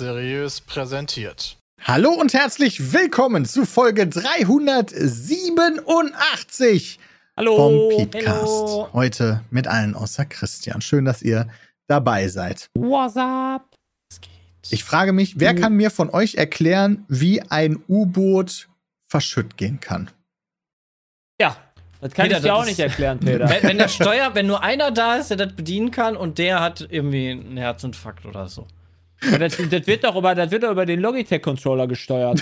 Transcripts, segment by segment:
Seriös präsentiert. Hallo und herzlich willkommen zu Folge 387 Hallo. vom Podcast. Hello. Heute mit allen außer Christian. Schön, dass ihr dabei seid. What's up? Ich frage mich, wer kann mir von euch erklären, wie ein U-Boot verschütt gehen kann? Ja, das kann Peter, ich dir auch nicht erklären, Peter. Wenn, wenn der Steuer, wenn nur einer da ist, der das bedienen kann und der hat irgendwie einen Herzinfarkt oder so. Das, das wird doch über, das wird doch über den Logitech-Controller gesteuert.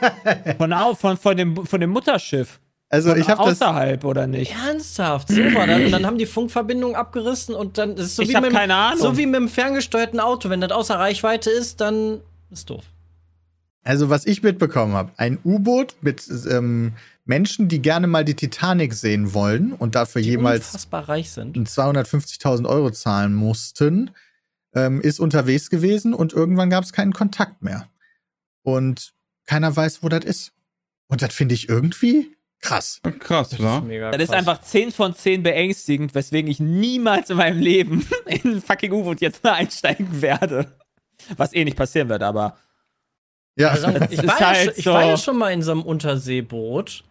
von, au- von, von, dem, von dem Mutterschiff. Also ich habe das, Außerhalb, oder nicht? Ernsthaft, das. Und dann haben die Funkverbindung abgerissen und dann das ist so Ich wie hab mit, keine Ahnung. So wie mit dem ferngesteuerten Auto. Wenn das außer Reichweite ist, dann ist doof. also was ich mitbekommen habe, ein U-Boot mit ähm, Menschen, die gerne mal die Titanic sehen wollen und dafür Die jemals unfassbar reich sind. 250.000 Euro zahlen mussten, ähm, ist unterwegs gewesen und irgendwann gab es keinen Kontakt mehr. Und keiner weiß, wo das ist. Und das finde ich irgendwie krass. Krass, Das wa? ist mega Das ist krass. einfach 10 von 10 beängstigend, weswegen ich niemals in meinem Leben in ein fucking U-Boot jetzt mal einsteigen werde. Was eh nicht passieren wird, aber. Ja, Also, ich, war ja halt schon, ich so. war ja schon mal in so einem Unterseeboot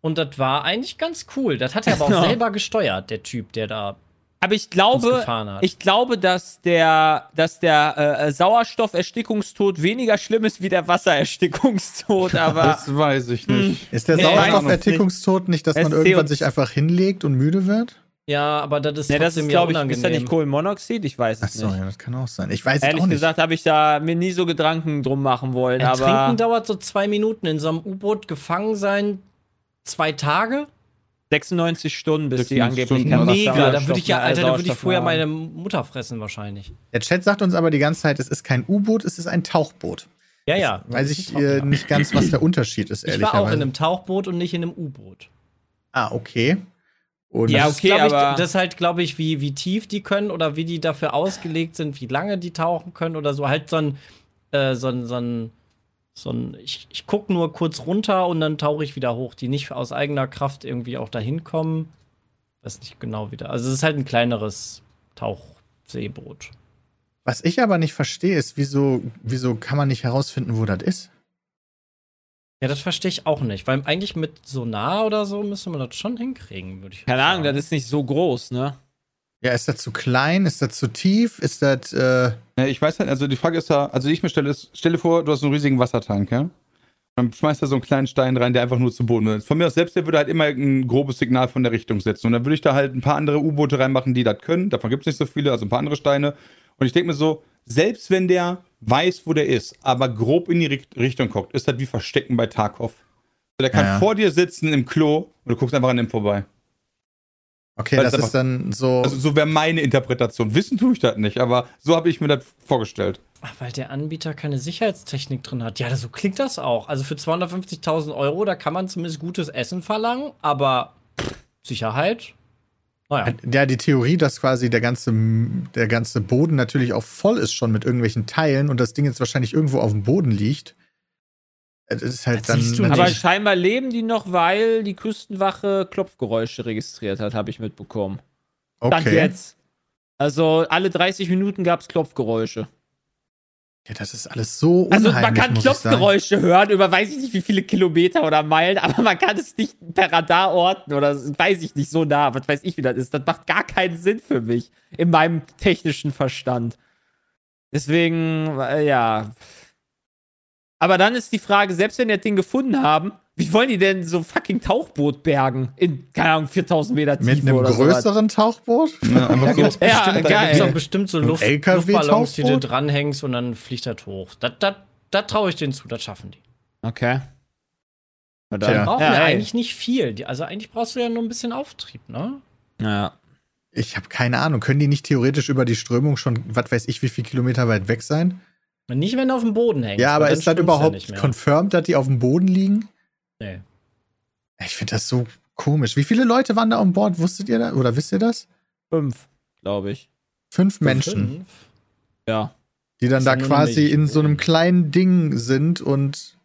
und das war eigentlich ganz cool. Das hat er aber auch Ja. selber gesteuert, der Typ, der da. Aber ich glaube, ich glaube, dass der, dass der äh, Sauerstofferstickungstod weniger schlimm ist wie der Wassererstickungstod, aber Das weiß ich nicht. ist der Nee, Sauerstofferstickungstod nicht, dass man irgendwann CO2. sich einfach hinlegt und müde wird? Ja, aber das ist ne, das ist, ja glaube ich, unangenehm. ist da nicht Kohlenmonoxid? Ich weiß es Achso, nicht. ja, das kann auch sein. Ich weiß es Ehrlich auch nicht. gesagt habe ich da mir nie so Gedanken drum machen wollen, Ein aber Trinken dauert so zwei Minuten in so einem U-Boot gefangen sein. Zwei Tage? 96 Stunden, bis die 96 angeblich Stunden, Mega, da würde ich ja, Alter, da würde ich vorher meine. Mutter fressen wahrscheinlich. Der Chat sagt uns aber die ganze Zeit, es ist kein U-Boot, es ist ein Tauchboot. Ja, ja. Weiß das ich ist ein äh, nicht ganz, was der Unterschied ist, Ich war auch in einem Tauchboot und nicht in einem U-Boot. ah, okay. Und Ja, Das ist, okay, glaub ich, aber- Das ist halt, glaube ich, wie, wie tief die können oder wie die dafür ausgelegt sind, wie lange die tauchen können oder so. Halt so ein, äh, so ein, so ein, so ein ich, ich gucke nur kurz runter und dann tauche ich wieder hoch, die nicht aus eigener Kraft irgendwie auch dahin kommen. Weiß nicht genau wieder. Also es ist halt ein kleineres Tauchseeboot. was ich aber nicht verstehe, ist, wieso, wieso kann man nicht herausfinden, wo das ist? Ja, das verstehe ich auch nicht, weil eigentlich mit Sonar oder so müsste man das schon hinkriegen, würde ich Keine Ahnung, sagen. das ist nicht so groß, ne? Ja, ist das zu klein? Ist das zu tief? Ist das, äh, ich weiß halt, also die Frage ist da, also die ich mir stelle, ist, stell dir vor, du hast einen riesigen Wassertank, ja? Dann schmeißt da so einen kleinen Stein rein, der einfach nur zu Boden ist. Von mir aus selbst, der würde halt immer ein grobes Signal von der Richtung setzen. Und dann würde ich da halt ein paar andere U-Boote reinmachen, die das können. Davon gibt es nicht so viele, also ein paar andere Steine. Und ich denke mir so, selbst wenn der weiß, wo der ist, aber grob in die Richt- Richtung guckt, ist das wie Verstecken bei Tarkov. Der kann ja. vor dir sitzen im Klo und du guckst einfach an ihm vorbei. Okay, Weil das es ist dann so. Also so wäre meine Interpretation. Wissen tue ich das nicht, aber so habe ich mir das vorgestellt. Ach, weil der Anbieter keine Sicherheitstechnik drin hat. Ja, so klingt das auch. Also für 250.000 Euro, da kann man zumindest gutes Essen verlangen, aber Sicherheit? Naja. ja, die Theorie, dass quasi der ganze, der ganze Boden natürlich auch voll ist schon mit irgendwelchen Teilen und das Ding jetzt wahrscheinlich irgendwo auf dem Boden liegt. Das ist halt Das dann. Aber scheinbar leben die noch, weil die Küstenwache Klopfgeräusche registriert hat, habe ich mitbekommen. Stand okay. jetzt. Also alle 30 Minuten gab es Klopfgeräusche. Ja, das ist alles so Also unheimlich, man kann. Klopfgeräusche hören über weiß ich nicht wie viele Kilometer oder Meilen, aber man kann es nicht per Radar orten oder weiß ich nicht so nah. Was weiß ich, wie das ist. Das macht gar keinen Sinn für mich in meinem technischen Verstand. Deswegen, äh, ja. Aber dann ist die Frage, selbst wenn die das Ding gefunden haben, wie wollen die denn so fucking Tauchboot bergen? In, keine Ahnung, 4000 Meter Tiefe Mit einem oder sowas? größeren Tauchboot? Ja, einfach Da gibt's so. Ja, bestimmt, da geil. gibt's auch bestimmt so Luft, Luftballons, die du dranhängst und dann fliegt das hoch. Das traue ich denen zu, das schaffen die. Okay. Tja. dann. Brauchen Ja, ja eigentlich nicht viel. Die- Also eigentlich brauchst du ja nur ein bisschen Auftrieb, ne? Ja. Ich habe keine Ahnung. Können die nicht theoretisch über die Strömung schon, was weiß ich, wie viel Kilometer weit weg sein? Nicht, wenn du auf dem Boden hängst. Ja, aber ist das ja überhaupt mehr. confirmed, dass die auf dem Boden liegen? Nee. Ich finde das so komisch. Wie viele Leute waren da an Bord? Wusstet ihr das? Oder wisst ihr das? Fünf, glaube ich. Fünf Menschen, Fünf? Ja. die dann Ist da ja quasi in so einem kleinen Ding sind und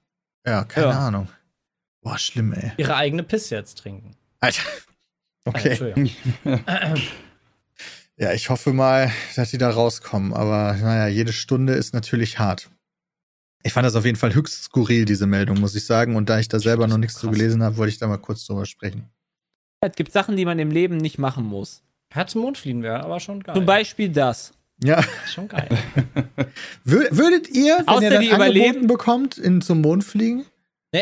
ja, keine Ja. Ahnung. Boah, schlimm, ey. Ihre eigene Piss jetzt trinken. Alter. Ah, Okay. Entschuldigung. Ja, ich hoffe mal, dass die da rauskommen. Aber naja, jede Stunde ist natürlich hart. Ich fand das auf jeden Fall höchst skurril, diese Meldung, muss ich sagen. Und da ich da selber noch nichts zu gelesen habe, wollte ich da mal kurz drüber sprechen. Es gibt Sachen, die man im Leben nicht machen muss. Ja, zum Mond fliegen wäre aber schon geil. Zum Beispiel das. Ja, Schon geil. Wür- würdet ihr, wenn Außer ihr das die überleben- angeboten bekommt, in, zum Mond fliegen?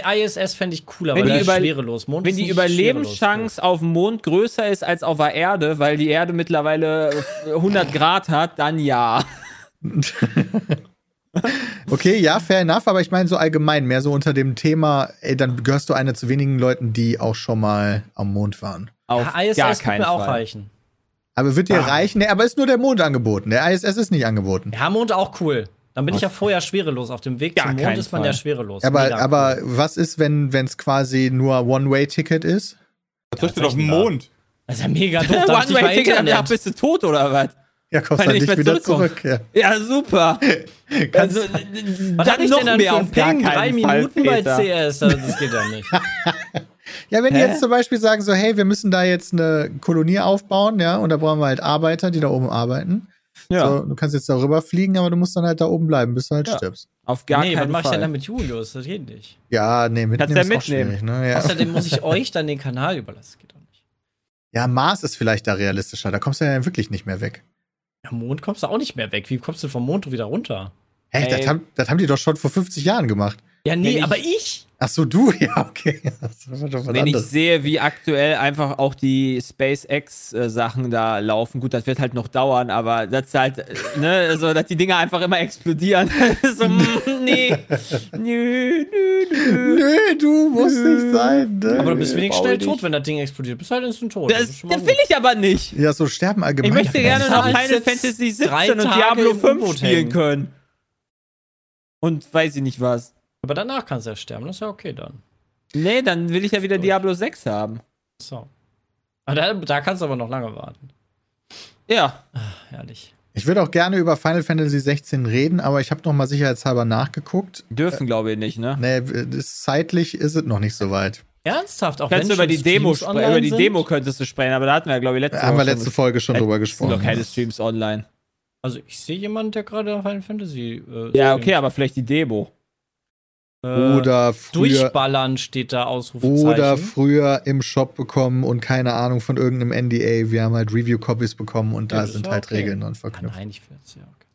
Nee, ISS fände ich cooler, Wenn weil die über- schwerelos. Mond Wenn ist die Überlebenschance auf dem Mond größer ist als auf der Erde, weil die Erde mittlerweile äh, 100 Grad hat, dann ja. Okay, ja, fair enough, aber ich meine so allgemein, mehr so unter dem Thema, ey, dann gehörst du einer zu wenigen Leuten, die auch schon mal am Mond waren. Auf Ja, ISS gar keinen mir auch Fall. reichen. Aber wird dir Ah. reichen? Nee, aber ist nur der Mond angeboten. Der ISS ist nicht angeboten. Ja, Mond auch cool. Dann bin ich ja vorher schwerelos. Auf dem Weg Gar zum Mond ist man Fall. ja schwerelos. Aber, Mega aber cool. was ist, wenn es quasi nur One-Way-Ticket ist? Was soll ich denn auf dem Mond? Das ist ja mega doof. One-Way-Ticket, ja, bist du tot oder was? Ja, kommst dann ich nicht mehr wieder zurück. Ja. Ja, super. Kannst, Also, Was hab ich denn dann für einen Ping? Drei Minuten bei Peter. CS. Also, Das geht ja nicht. ja, wenn die Hä? jetzt zum Beispiel sagen so, hey, wir müssen da jetzt eine Kolonie aufbauen, ja, und da brauchen wir halt Arbeiter, die da oben arbeiten. Ja, So, du kannst jetzt darüber fliegen, aber du musst dann halt da oben bleiben, bis du halt Ja. stirbst. auf gar nee, was keinen mach ich denn Fall. dann mit Julius? Das geht nicht. Ja, nee, mitnehmen ja ist auch mitnehmen. schwierig, ne? Ja. Außerdem muss ich euch dann den Kanal überlassen. Das geht doch nicht. ja, Mars ist vielleicht da realistischer. Da kommst du ja wirklich nicht mehr weg. Am Mond kommst du auch nicht mehr weg. Wie kommst du vom Mond wieder runter? Hey, Ey. das haben, das haben die doch schon vor 50 Jahren gemacht. Ja, nee, ich- aber ich. Ach so, du? Ja, okay. Das Wenn ich anderes. sehe, wie aktuell einfach auch die SpaceX-Sachen da laufen, gut, das wird halt noch dauern, aber das ist halt, äh, ne, so, dass die Dinger einfach immer explodieren. so, mm, nee. Nö, nö, nö. Nö, du musst nicht sein. Ne? Aber du bist wenigstens schnell ich tot, wenn das Ding explodiert. Bist halt instant tot. Das, das gut. will ich aber nicht. Ja, so sterben allgemein. Ich möchte gerne noch Final Fantasy 17 drei und Diablo im 5 U-Boot spielen können. Und weiß ich nicht was. Aber danach kannst du ja sterben. Das ist ja okay dann. Nee, dann will ich ja wieder Diablo 6 haben. So. Aber da, da kannst du aber noch lange warten. Ja. Herrlich. Ich würde auch gerne über Final Fantasy 16 reden, aber ich habe noch mal sicherheitshalber nachgeguckt. Dürfen, glaube ich, nicht, ne? Nee, das, zeitlich ist es noch nicht so weit. Ernsthaft? Auch Kannst wenn du über die Demo Über die? Demo könntest du sprechen, aber da hatten wir ja, glaube ich, letzte Da haben wir letzte Folge schon drüber Es sind doch gesprochen. keine Streams online. Also ich sehe jemanden, der gerade Final Fantasy. Äh, Ja, okay, aber vielleicht die Demo. Äh, Oder früher, Durchballern steht da Ausrufezeichen. oder früher im Shop bekommen und keine Ahnung von irgendeinem NDA. Wir haben halt Review-Copies bekommen und Ja, da ist sind ja halt okay. Regeln ah, verknüpft. nein, ich will jetzt ja. Okay.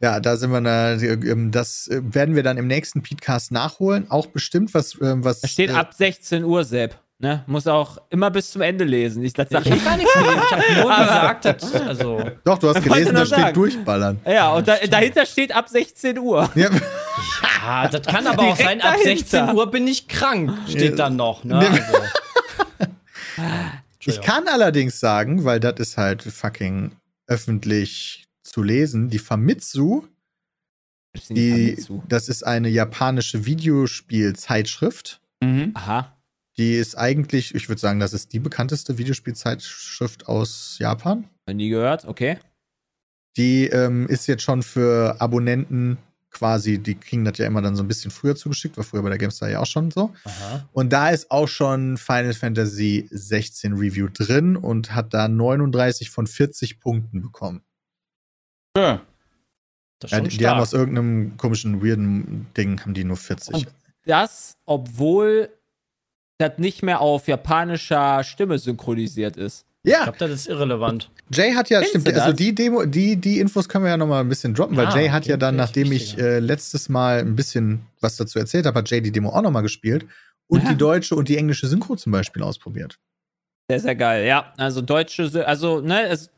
Ja, da sind wir, da, ähm, das äh, werden wir dann im nächsten Podcast nachholen. Auch bestimmt, was, ähm, was. Da steht äh, ab 16 Uhr, Sepp. Ne? Muss auch immer bis zum Ende lesen. Ich das sag Ich habe gar nichts gelesen. Ich habe nur gesagt, dass, also. Doch, du hast gelesen, da steht durchballern. Ja, und da, dahinter steht ab 16 Uhr. Ja, Ah, das kann aber auch sein, ab dahinter. 16 Uhr bin ich krank, steht dann noch. Ne? Nee. Also. ich kann allerdings sagen, weil das ist halt fucking öffentlich zu lesen, die Famitsu, die, das ist eine japanische Videospielzeitschrift. Mhm. Aha. Die ist eigentlich, ich würde sagen, das ist die bekannteste Videospielzeitschrift aus Japan. Nie gehört, okay. Die ähm, ist jetzt schon für Abonnenten quasi, die kriegen das ja immer dann so ein bisschen früher zugeschickt, war früher bei der GameStar ja auch schon so. Aha. Und da ist auch schon Final Fantasy 16 Review drin und hat da 39 von 40 Punkten bekommen. Ja. Das ist Ja, die, die haben stark. aus irgendeinem komischen, weirden Ding, haben die nur 40. Und- Das, obwohl das nicht mehr auf japanischer Stimme synchronisiert ist. Ich ja, glaube, das ist irrelevant. Jay hat ja, Findest stimmt, also die Demo, die, die Infos können wir ja noch mal ein bisschen droppen, weil Ah, Jay hat okay, ja dann, nachdem ich äh, letztes Mal ein bisschen was dazu erzählt habe, hat Jay die Demo auch noch mal gespielt und Ja. die deutsche und die englische Synchro zum Beispiel ausprobiert. Sehr, sehr geil. Ja, also deutsche, also, ne, es,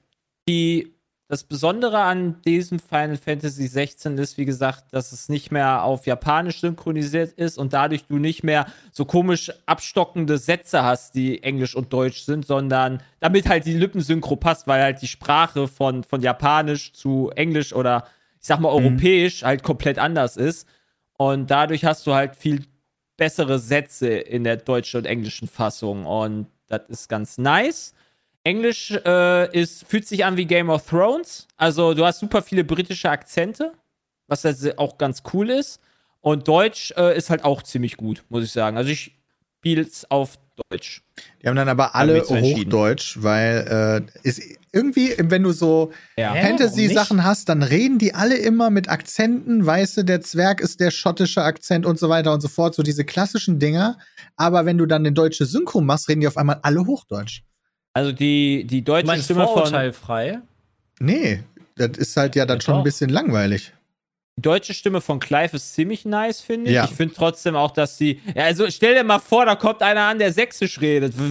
die, das Besondere an diesem Final Fantasy 16 ist, wie gesagt, dass es nicht mehr auf Japanisch synchronisiert ist und dadurch du nicht mehr so komisch abstockende Sätze hast, die Englisch und Deutsch sind, sondern damit halt die Lippensynchro passt, weil halt die Sprache von, von Japanisch zu Englisch oder ich sag mal Europäisch halt komplett anders ist. Und dadurch hast du halt viel bessere Sätze in der deutschen und englischen Fassung. Und das ist ganz nice. Englisch äh, ist, fühlt sich an wie Game of Thrones. Also du hast super viele britische Akzente, was halt auch ganz cool ist. Und Deutsch äh, ist halt auch ziemlich gut, muss ich sagen. Also ich Spiels auf Deutsch. Die haben dann aber alle. Hochdeutsch, weil äh, ist irgendwie, wenn du so Ja. Fantasy-Sachen hast, dann reden die alle immer mit Akzenten. Weißt du, der Zwerg ist der schottische Akzent und so weiter und so fort. So diese klassischen Dinger. Aber wenn du dann den deutsche Synchro machst, reden die auf einmal alle Hochdeutsch. Also die, die deutsche meinst Stimme von vorurteilfrei? Nee, das ist halt ja dann Ja, schon ein doch. bisschen langweilig. Die deutsche Stimme von Clive ist ziemlich nice, finde ich. Ja. Ich finde trotzdem auch, dass sie. Ja, also stell dir mal vor, da kommt einer an, der sächsisch redet.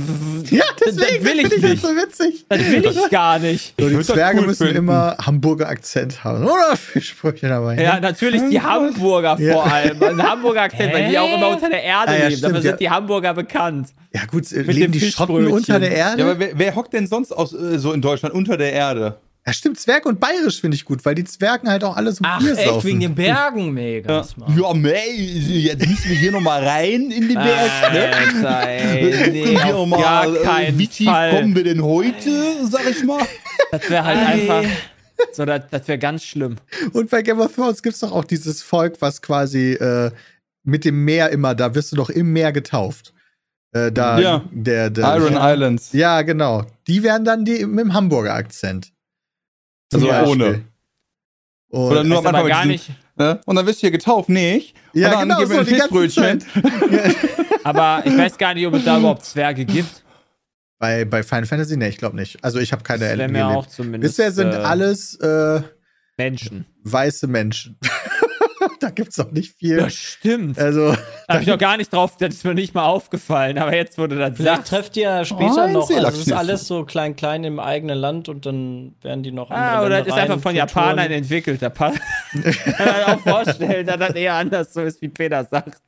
Ja, das deswegen will ich das nicht. so witzig. Das will ich gar nicht. So, die das Zwerge cool müssen finden. immer Hamburger Akzent haben. Oder viel Sprüche dabei. Ja, natürlich die Hamburger Ja. vor allem. Ein Hamburger Akzent, weil die auch immer unter der Erde Ah, ja, leben. stimmt, Dafür sind ja. die Hamburger bekannt. Ja, gut, Mit leben dem die Schotten unter der Erde? Ja, Ja, aber wer, wer hockt denn sonst aus, äh, so in Deutschland unter der Erde? Stimmt, Zwerg und Bayerisch finde ich gut, weil die Zwergen halt auch alle so Ach, Bier echt? saufen. Wegen den Bergen mega. Ja, ja mei, jetzt müssen wir hier nochmal rein in den Berg, ne? Alter, ey, nee, Hier auf mal, gar äh, keinen Wie tief Fall. kommen wir denn heute, sag ich mal? Das wäre halt Ei. einfach. So, das, das wäre ganz schlimm. Und bei Game of Thrones gibt es doch auch dieses Volk, was quasi äh, mit dem Meer immer, da wirst du doch im Meer getauft. Äh, da Ja. der, der Iron ja, Islands. Ja, genau. Die werden dann die mit dem Hamburger Akzent. Also Beispiel. ohne. Und, Oder nur am Anfang gar nicht. Ne? Und dann wirst du hier getauft, nicht? Und ja, dann genau, geben wir so ein Fischbrötchen. Zeit. Aber ich weiß gar nicht, ob es da überhaupt Zwerge gibt. Bei, bei Final Fantasy, ne, ich glaube nicht. Also ich habe keine zumindest. Bisher sind äh, alles äh, Menschen. weiße Menschen. da gibt's doch nicht viel. Ja, stimmt. Also, Da habe ich noch gar nicht drauf, das ist mir nicht mal aufgefallen. Aber jetzt wurde das Vielleicht sagt. trefft ihr später Oh, noch. Also es ist alles so klein, klein im eigenen Land und dann werden die noch Ah, oder das ist einfach von Japanern entwickelt. Da kann man auch vorstellen, dass das eher anders so ist, wie Peter sagt.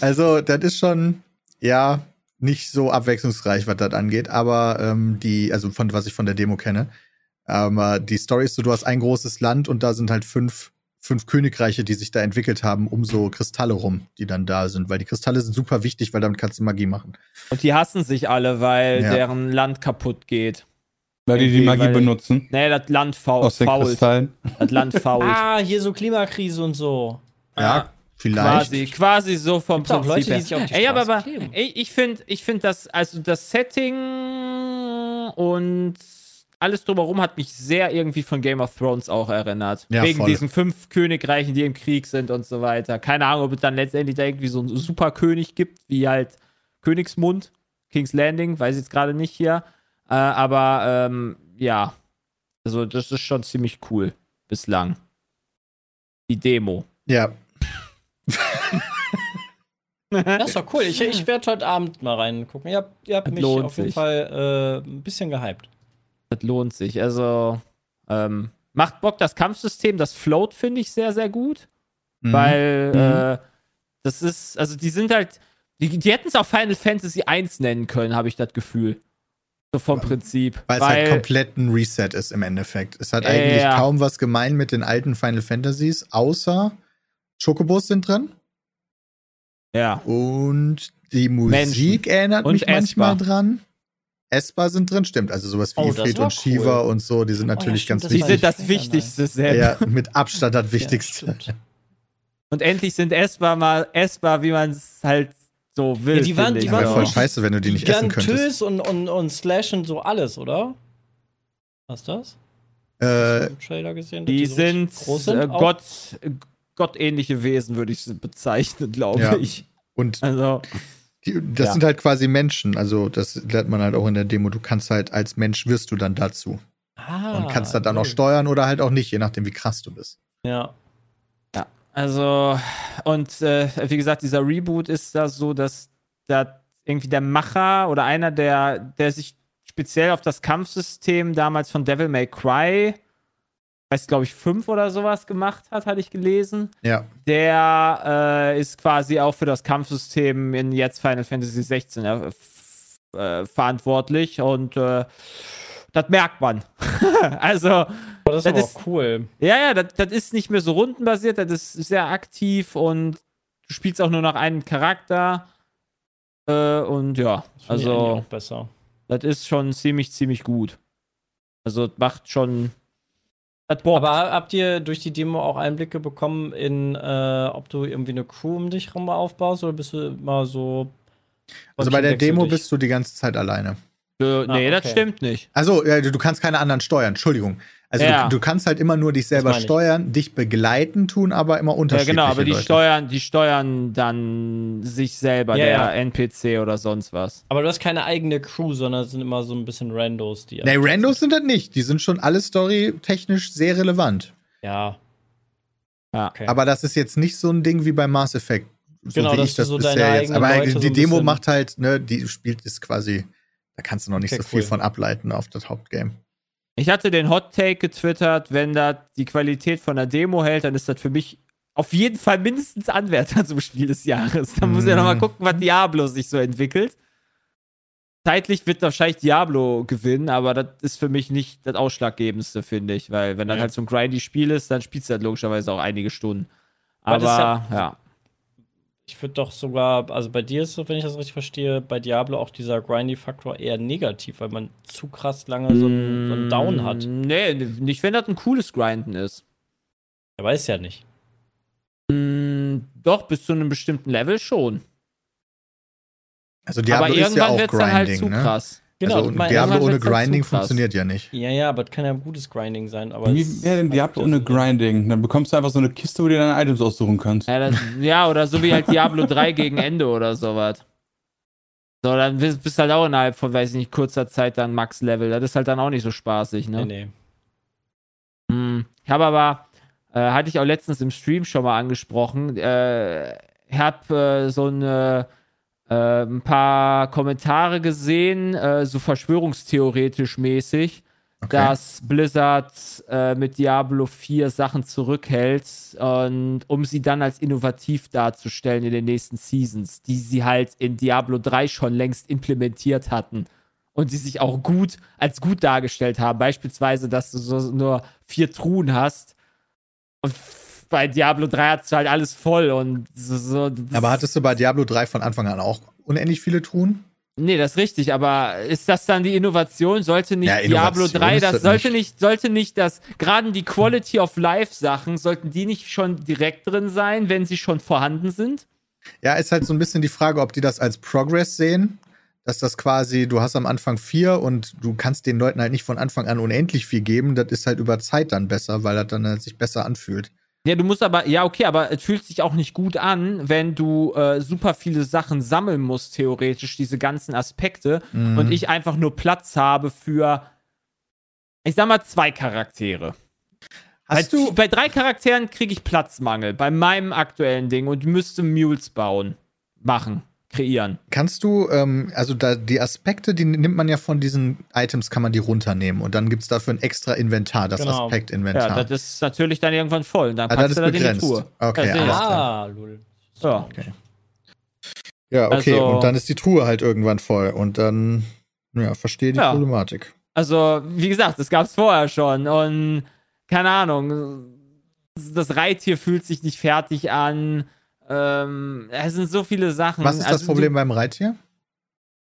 also, das ist schon, ja, nicht so abwechslungsreich, was das angeht, aber ähm, die, also von was ich von der Demo kenne, aber die Story ist so, du hast ein großes Land und da sind halt fünf, fünf Königreiche, die sich da entwickelt haben, um so Kristalle rum, die dann da sind, weil die Kristalle sind super wichtig, weil damit kannst du Magie machen. Und die hassen sich alle, weil Ja. deren Land kaputt geht. Weil die die Magie weil- benutzen. Nee, das Land faul, Aus den fault. Kristallen. Das Land fault. Ah, hier so Klimakrise und so. Ja, vielleicht. Quasi, quasi so vom Gibt's auch Prinzip Leute, die sich auf die Ey, aber, aber ey, ich finde, ich finde das, also das Setting und alles drumherum hat mich sehr irgendwie von Game of Thrones auch erinnert. Ja, Wegen voll. diesen fünf Königreichen, die im Krieg sind und so weiter. Keine Ahnung, ob es dann letztendlich da irgendwie so einen Superkönig gibt, wie halt Königsmund, King's Landing, weiß ich jetzt gerade nicht hier. Äh, aber ähm, ja, also das ist schon ziemlich cool bislang. Die Demo. Ja, Das ist doch cool. Ich, ich werde heute Abend mal reingucken. Ihr habt, ihr habt mich auf jeden sich. Fall äh, ein bisschen gehypt. Das lohnt sich. Also, ähm, macht Bock das Kampfsystem. Das Float finde ich sehr, sehr gut. Mhm. Weil, Mhm. äh, das ist, also die sind halt, die, die hätten es auch Final Fantasy 1 nennen können, habe ich das Gefühl. So vom Prinzip. Weil es halt komplett ein Reset ist im Endeffekt. Es hat Ja, eigentlich ja. kaum was gemein mit den alten Final Fantasies, außer Chocobos sind drin ja. und die Musik erinnert Und mich manchmal Esper. dran. Esper sind drin, stimmt. Also sowas wie Oh, Ifrit und Shiva cool. und so, die sind natürlich stimmt, ganz das Die wichtig. sind das Wichtigste selbst. Ja, mit Abstand das Ja, Wichtigste. stimmt. Und endlich sind essbar mal essbar, wie man es halt so will. Ja, die waren- die ich. waren so. voll scheiße, wenn du die nicht essen könntest. Und, und, und Slashen so alles, oder? Was ist das? Äh, gesehen? dass Die so sind, groß sind äh? Gott, äh, gottähnliche Wesen, würde ich sie bezeichnen, glaube Ja. ich. und Also, die, das Ja. sind halt quasi Menschen. Also das lernt man halt auch in der Demo. Du kannst halt als Mensch wirst du dann dazu. Ah, und kannst das dann auch steuern oder halt auch nicht, je nachdem, wie krass du bist. Ja. also, und äh, wie gesagt, dieser Reboot ist da so, dass da irgendwie der Macher oder einer, der, der sich speziell auf das Kampfsystem damals von Devil May Cry, weiß glaube ich, fünf oder sowas gemacht hat, hatte ich gelesen. Ja. der äh, ist quasi auch für das Kampfsystem in jetzt Final Fantasy 16 äh, äh, verantwortlich und äh, das merkt man. also, Aber das ist Das aber ist- auch cool. ja, ja, das, das ist nicht mehr so rundenbasiert, das ist sehr aktiv und du spielst auch nur noch einen Charakter. Äh, und ja, Das also, auch besser. das ist schon ziemlich, ziemlich gut. Also, das macht schon. Das. Aber habt ihr durch die Demo auch Einblicke bekommen in, äh, ob du irgendwie eine Crew um dich rum aufbaust oder bist du immer so Also bei der Demo dich. bist du die ganze Zeit alleine. Äh, nee, das okay. stimmt nicht. Also, ja, du, du kannst keine anderen steuern, Entschuldigung. Also Ja. du, du kannst halt immer nur dich selber steuern, dich begleiten tun, aber immer Ja, unterschiedliche genau, aber die Leute. steuern, die steuern dann sich selber, Ja, der ja. NPC oder sonst was. Aber du hast keine eigene Crew, sondern es sind immer so ein bisschen Randos, die. Nee, Randos sind das nicht. Die sind schon alle storytechnisch sehr relevant. Ja. Ja. Okay. Aber das ist jetzt nicht so ein Ding wie bei Mass Effect. So Genau, wie dass ich das so bisher deine jetzt. Aber Leute die Demo macht halt, ne, die spielt ist quasi, da kannst du noch nicht Okay, so viel cool. von ableiten auf das Hauptgame. Ich hatte den Hot Take getwittert, wenn das die Qualität von der Demo hält, dann ist das für mich auf jeden Fall mindestens Anwärter zum Spiel des Jahres. Dann muss ich ja Mhm. nochmal gucken, was Diablo sich so entwickelt. Zeitlich wird wahrscheinlich Diablo gewinnen, aber das ist für mich nicht das Ausschlaggebendste, finde ich. Weil, wenn das Ja. halt so ein grindy Spiel ist, dann spielst du halt logischerweise auch einige Stunden. Aber Aber, ja- ja. Ich würde doch sogar, also bei dir ist es, wenn ich das richtig verstehe, bei Diablo auch dieser Grindy-Faktor eher negativ, weil man zu krass lange so einen, so einen Down hat. Mm, Nee, nicht wenn das ein cooles Grinden ist. Er weiß ja nicht. Mm, Doch, bis zu einem bestimmten Level schon. Also Diablo aber ist ja irgendwann auch wird es dann halt Grinding, zu ne? krass. Genau, also mein, Diablo ohne Grinding funktioniert ja nicht. Ja, ja, aber das kann ja ein gutes Grinding sein. Aber Wie es- wäre denn Diablo ohne Grinding? Dann bekommst du einfach so eine Kiste, wo du deine Items aussuchen kannst. Ja, das, ja, oder so wie halt Diablo 3 gegen Ende oder sowas. So, dann bist bist halt auch innerhalb von, weiß ich nicht, kurzer Zeit dann Max-Level. Das ist halt dann auch nicht so spaßig, ne? Nee, nee. Hm. Ich habe aber, äh, hatte ich auch letztens im Stream schon mal angesprochen, äh, ich habe äh, so eine, äh, ein paar Kommentare gesehen, äh, so verschwörungstheoretisch mäßig, Okay. dass Blizzard äh, mit Diablo 4 Sachen zurückhält und um sie dann als innovativ darzustellen in den nächsten Seasons, die sie halt in Diablo 3 schon längst implementiert hatten und die sich auch gut als gut dargestellt haben. Beispielsweise, dass du so nur vier Truhen hast und bei Diablo 3 hast du halt alles voll und so. Aber hattest du bei Diablo 3 von Anfang an auch unendlich viele Truhen? Nee, das ist richtig, aber ist das dann die Innovation? Sollte nicht Ja, Diablo Innovation 3, ist das das sollte nicht. nicht, sollte nicht das, gerade die Quality of Life Sachen, sollten die nicht schon direkt drin sein, wenn sie schon vorhanden sind? Ja, ist halt so ein bisschen die Frage, ob die das als Progress sehen. Dass das quasi, du hast am Anfang vier und du kannst den Leuten halt nicht von Anfang an unendlich viel geben. Das ist halt über Zeit dann besser, weil das dann halt sich besser anfühlt. Ja, du musst aber, ja, okay, aber es fühlt sich auch nicht gut an, wenn du äh, super viele Sachen sammeln musst, theoretisch, diese ganzen Aspekte, Mhm. und ich einfach nur Platz habe für, ich sag mal, zwei Charaktere. Hast bei, du, bei drei Charakteren kriege ich Platzmangel bei meinem aktuellen Ding und müsste Mules bauen, machen, kreieren. kannst du, ähm, also da die Aspekte, die nimmt man ja von diesen Items, kann man die runternehmen. Und dann gibt es dafür ein extra Inventar, das Genau. Aspekt-Inventar. Ja, das ist natürlich dann irgendwann voll. Und dann Ah, packst das du in die. Truhe. Okay, alles Ah, lul. Ja. Ja, okay, Also- und dann ist die Truhe halt irgendwann voll und dann, ja, verstehe die Ja. Problematik. Also, wie gesagt, das gab es vorher schon. Und keine Ahnung, das Reittier fühlt sich nicht fertig an. Ähm, es sind so viele Sachen. Was ist das Also, Problem beim Reittier?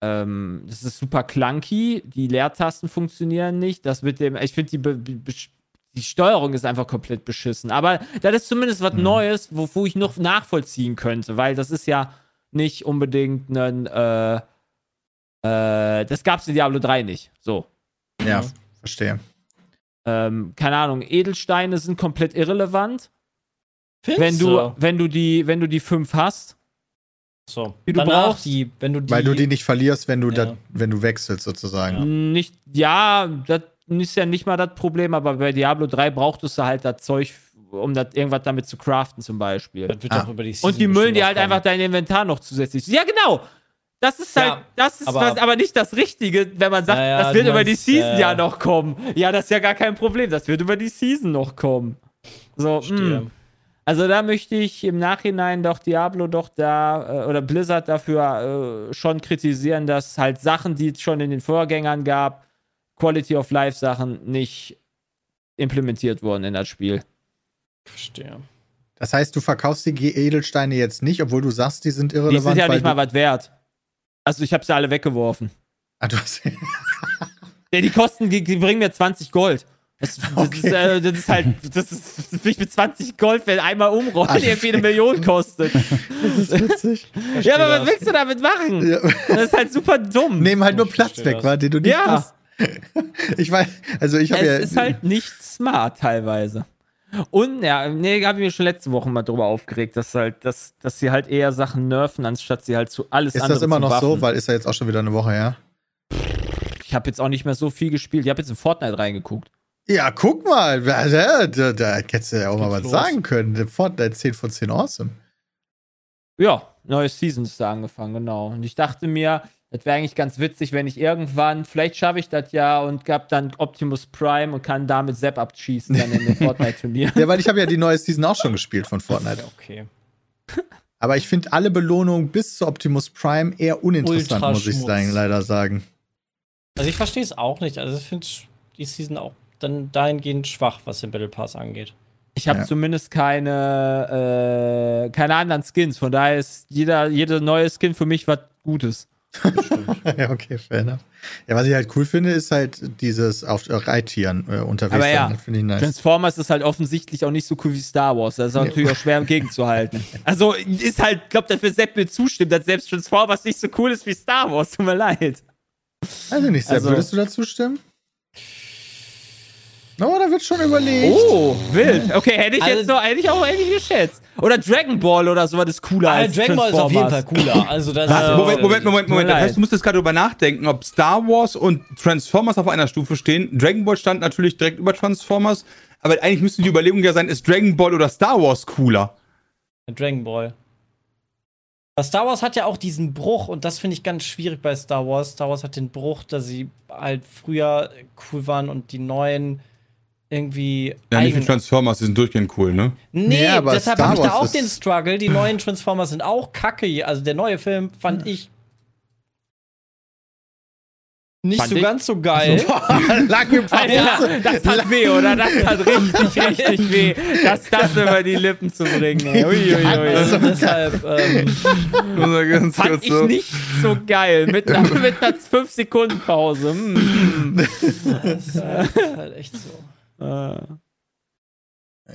Du, ähm, das ist super clunky. Die Leertasten funktionieren nicht. Das mit dem, ich finde die, Be- Be- die Steuerung ist einfach komplett beschissen. Aber das ist zumindest was Mhm. Neues, wo, wo ich noch nachvollziehen könnte, weil das ist ja nicht unbedingt ein, äh, äh, das gab es in Diablo 3 nicht. So. Ja, verstehe. ähm, keine Ahnung, Edelsteine sind komplett irrelevant. Findest Wenn du, wenn du die, wenn du die fünf hast, so. die du Danach brauchst. die, wenn du die, Weil du die nicht verlierst, wenn du, Ja. dat, wenn du wechselst, sozusagen. nicht, ja, das ist ja nicht mal das Problem, aber bei Diablo 3 brauchtest du halt das Zeug, um das irgendwas damit zu craften, zum Beispiel. das wird Ah. die Und die müllen dir halt kommen. einfach dein Inventar noch zusätzlich. Ja, genau. Das ist halt, Ja, das ist aber- was, aber nicht das Richtige, wenn man sagt, Ja, ja, das wird du über die meinst, Season ja, ja ja. noch kommen. Ja, das ist ja gar kein Problem. Das wird über die Season noch kommen. So. Also da möchte ich im Nachhinein doch Diablo doch da äh, oder Blizzard dafür äh, schon kritisieren, dass halt Sachen, die es schon in den Vorgängern gab, Quality of Life Sachen nicht implementiert wurden in das Spiel. Verstehe. Das heißt, du verkaufst die Edelsteine jetzt nicht, obwohl du sagst, die sind Die irrelevant. sind ja nicht mal was wert. Also ich habe sie alle weggeworfen. ah, du hast, Ja, die kosten, die, die bringen mir 20 Gold. Das, das, ist, äh, das ist halt, das ist, das will ich mit 20 Gold, wenn einmal umrollen, Alter. irgendwie eine Million kostet. Das ist witzig. Ja, aber was das. willst du damit machen? Ja. Das ist halt super dumm. Nehmen halt nur Ich Platz weg, das. war, den du nicht Ja. hast. Ich weiß, also ich habe ja. es ist halt nicht smart teilweise. Und ja, nee, habe ich mir schon letzte Woche mal drüber aufgeregt, dass halt, dass, dass sie halt eher Sachen nerven, anstatt sie halt zu alles ist andere das immer noch so? buffen. Weil ist ja jetzt auch schon wieder eine Woche her. Ich habe jetzt auch nicht mehr so viel gespielt. Ich habe jetzt in Fortnite reingeguckt. Ja, guck mal. Da, da, da, da hättest du ja auch mal was los. sagen können. Fortnite 10 von 10 awesome. Ja, neue Season ist da angefangen, genau. Und ich dachte mir, das wäre eigentlich ganz witzig, wenn ich irgendwann, vielleicht schaffe ich das ja und hab dann Optimus Prime und kann damit Sepp abschießen dann in den Fortnite-Turnier. Ja, weil ich habe ja die neue Season auch schon gespielt von Fortnite. Okay. Aber ich finde alle Belohnungen bis zu Optimus Prime eher uninteressant, muss ich sagen, leider sagen. Also ich verstehe es auch nicht. Also ich finde die Season auch dann dahingehend schwach, was den Battle Pass angeht. Ich habe Ja. zumindest keine, äh, keine anderen Skins. Von daher ist jeder, jede neue Skin für mich was Gutes. ja, okay, fair enough. Ja, was ich halt cool finde, ist halt dieses auf Reittieren äh, unterwegs Aber ja, finde ich nice. Transformers ist halt offensichtlich auch nicht so cool wie Star Wars. Das ist auch natürlich auch schwer gegenzuhalten. Also ist halt, glaub, dass wir Sepp mir zustimmt, dass selbst Transformers nicht so cool ist wie Star Wars. Tut mir leid. Also nicht, Sepp, Also- würdest du dazu stimmen? Oh, da wird schon überlegt. Oh, wild. Okay, hätte ich Also- jetzt noch, hätte ich auch ähnlich geschätzt. Oder Dragon Ball oder sowas ist cooler Ah, als Dragon Ball ist auf jeden Fall cooler. Also das Was? ist, Moment, Moment, Moment, Moment. Das heißt, du musst jetzt gerade drüber nachdenken, ob Star Wars und Transformers auf einer Stufe stehen. Dragon Ball stand natürlich direkt über Transformers, aber eigentlich müsste die Überlegung ja sein, ist Dragon Ball oder Star Wars cooler? Dragon Ball. Aber Star Wars hat ja auch diesen Bruch und das finde ich ganz schwierig bei Star Wars. Star Wars hat den Bruch, dass sie halt früher cool waren und die neuen irgendwie Ja, nicht wie Transformers, die sind durchgehend cool, ne? Nee, aber deshalb habe ich da auch den Struggle. Die neuen Transformers sind auch kacke. Also der neue Film fand ich nicht Fand so ich- ganz so geil. Lange Pause. Alter, das tat weh, oder? Das tat richtig, richtig weh. Das, das über die Lippen zu bringen. Uiuiui. Also deshalb, ähm, ganz Fand kurz ich so. nicht so geil. Mit einer, mit einer 5-Sekunden-Pause. Mm. das ist halt echt so. Äh.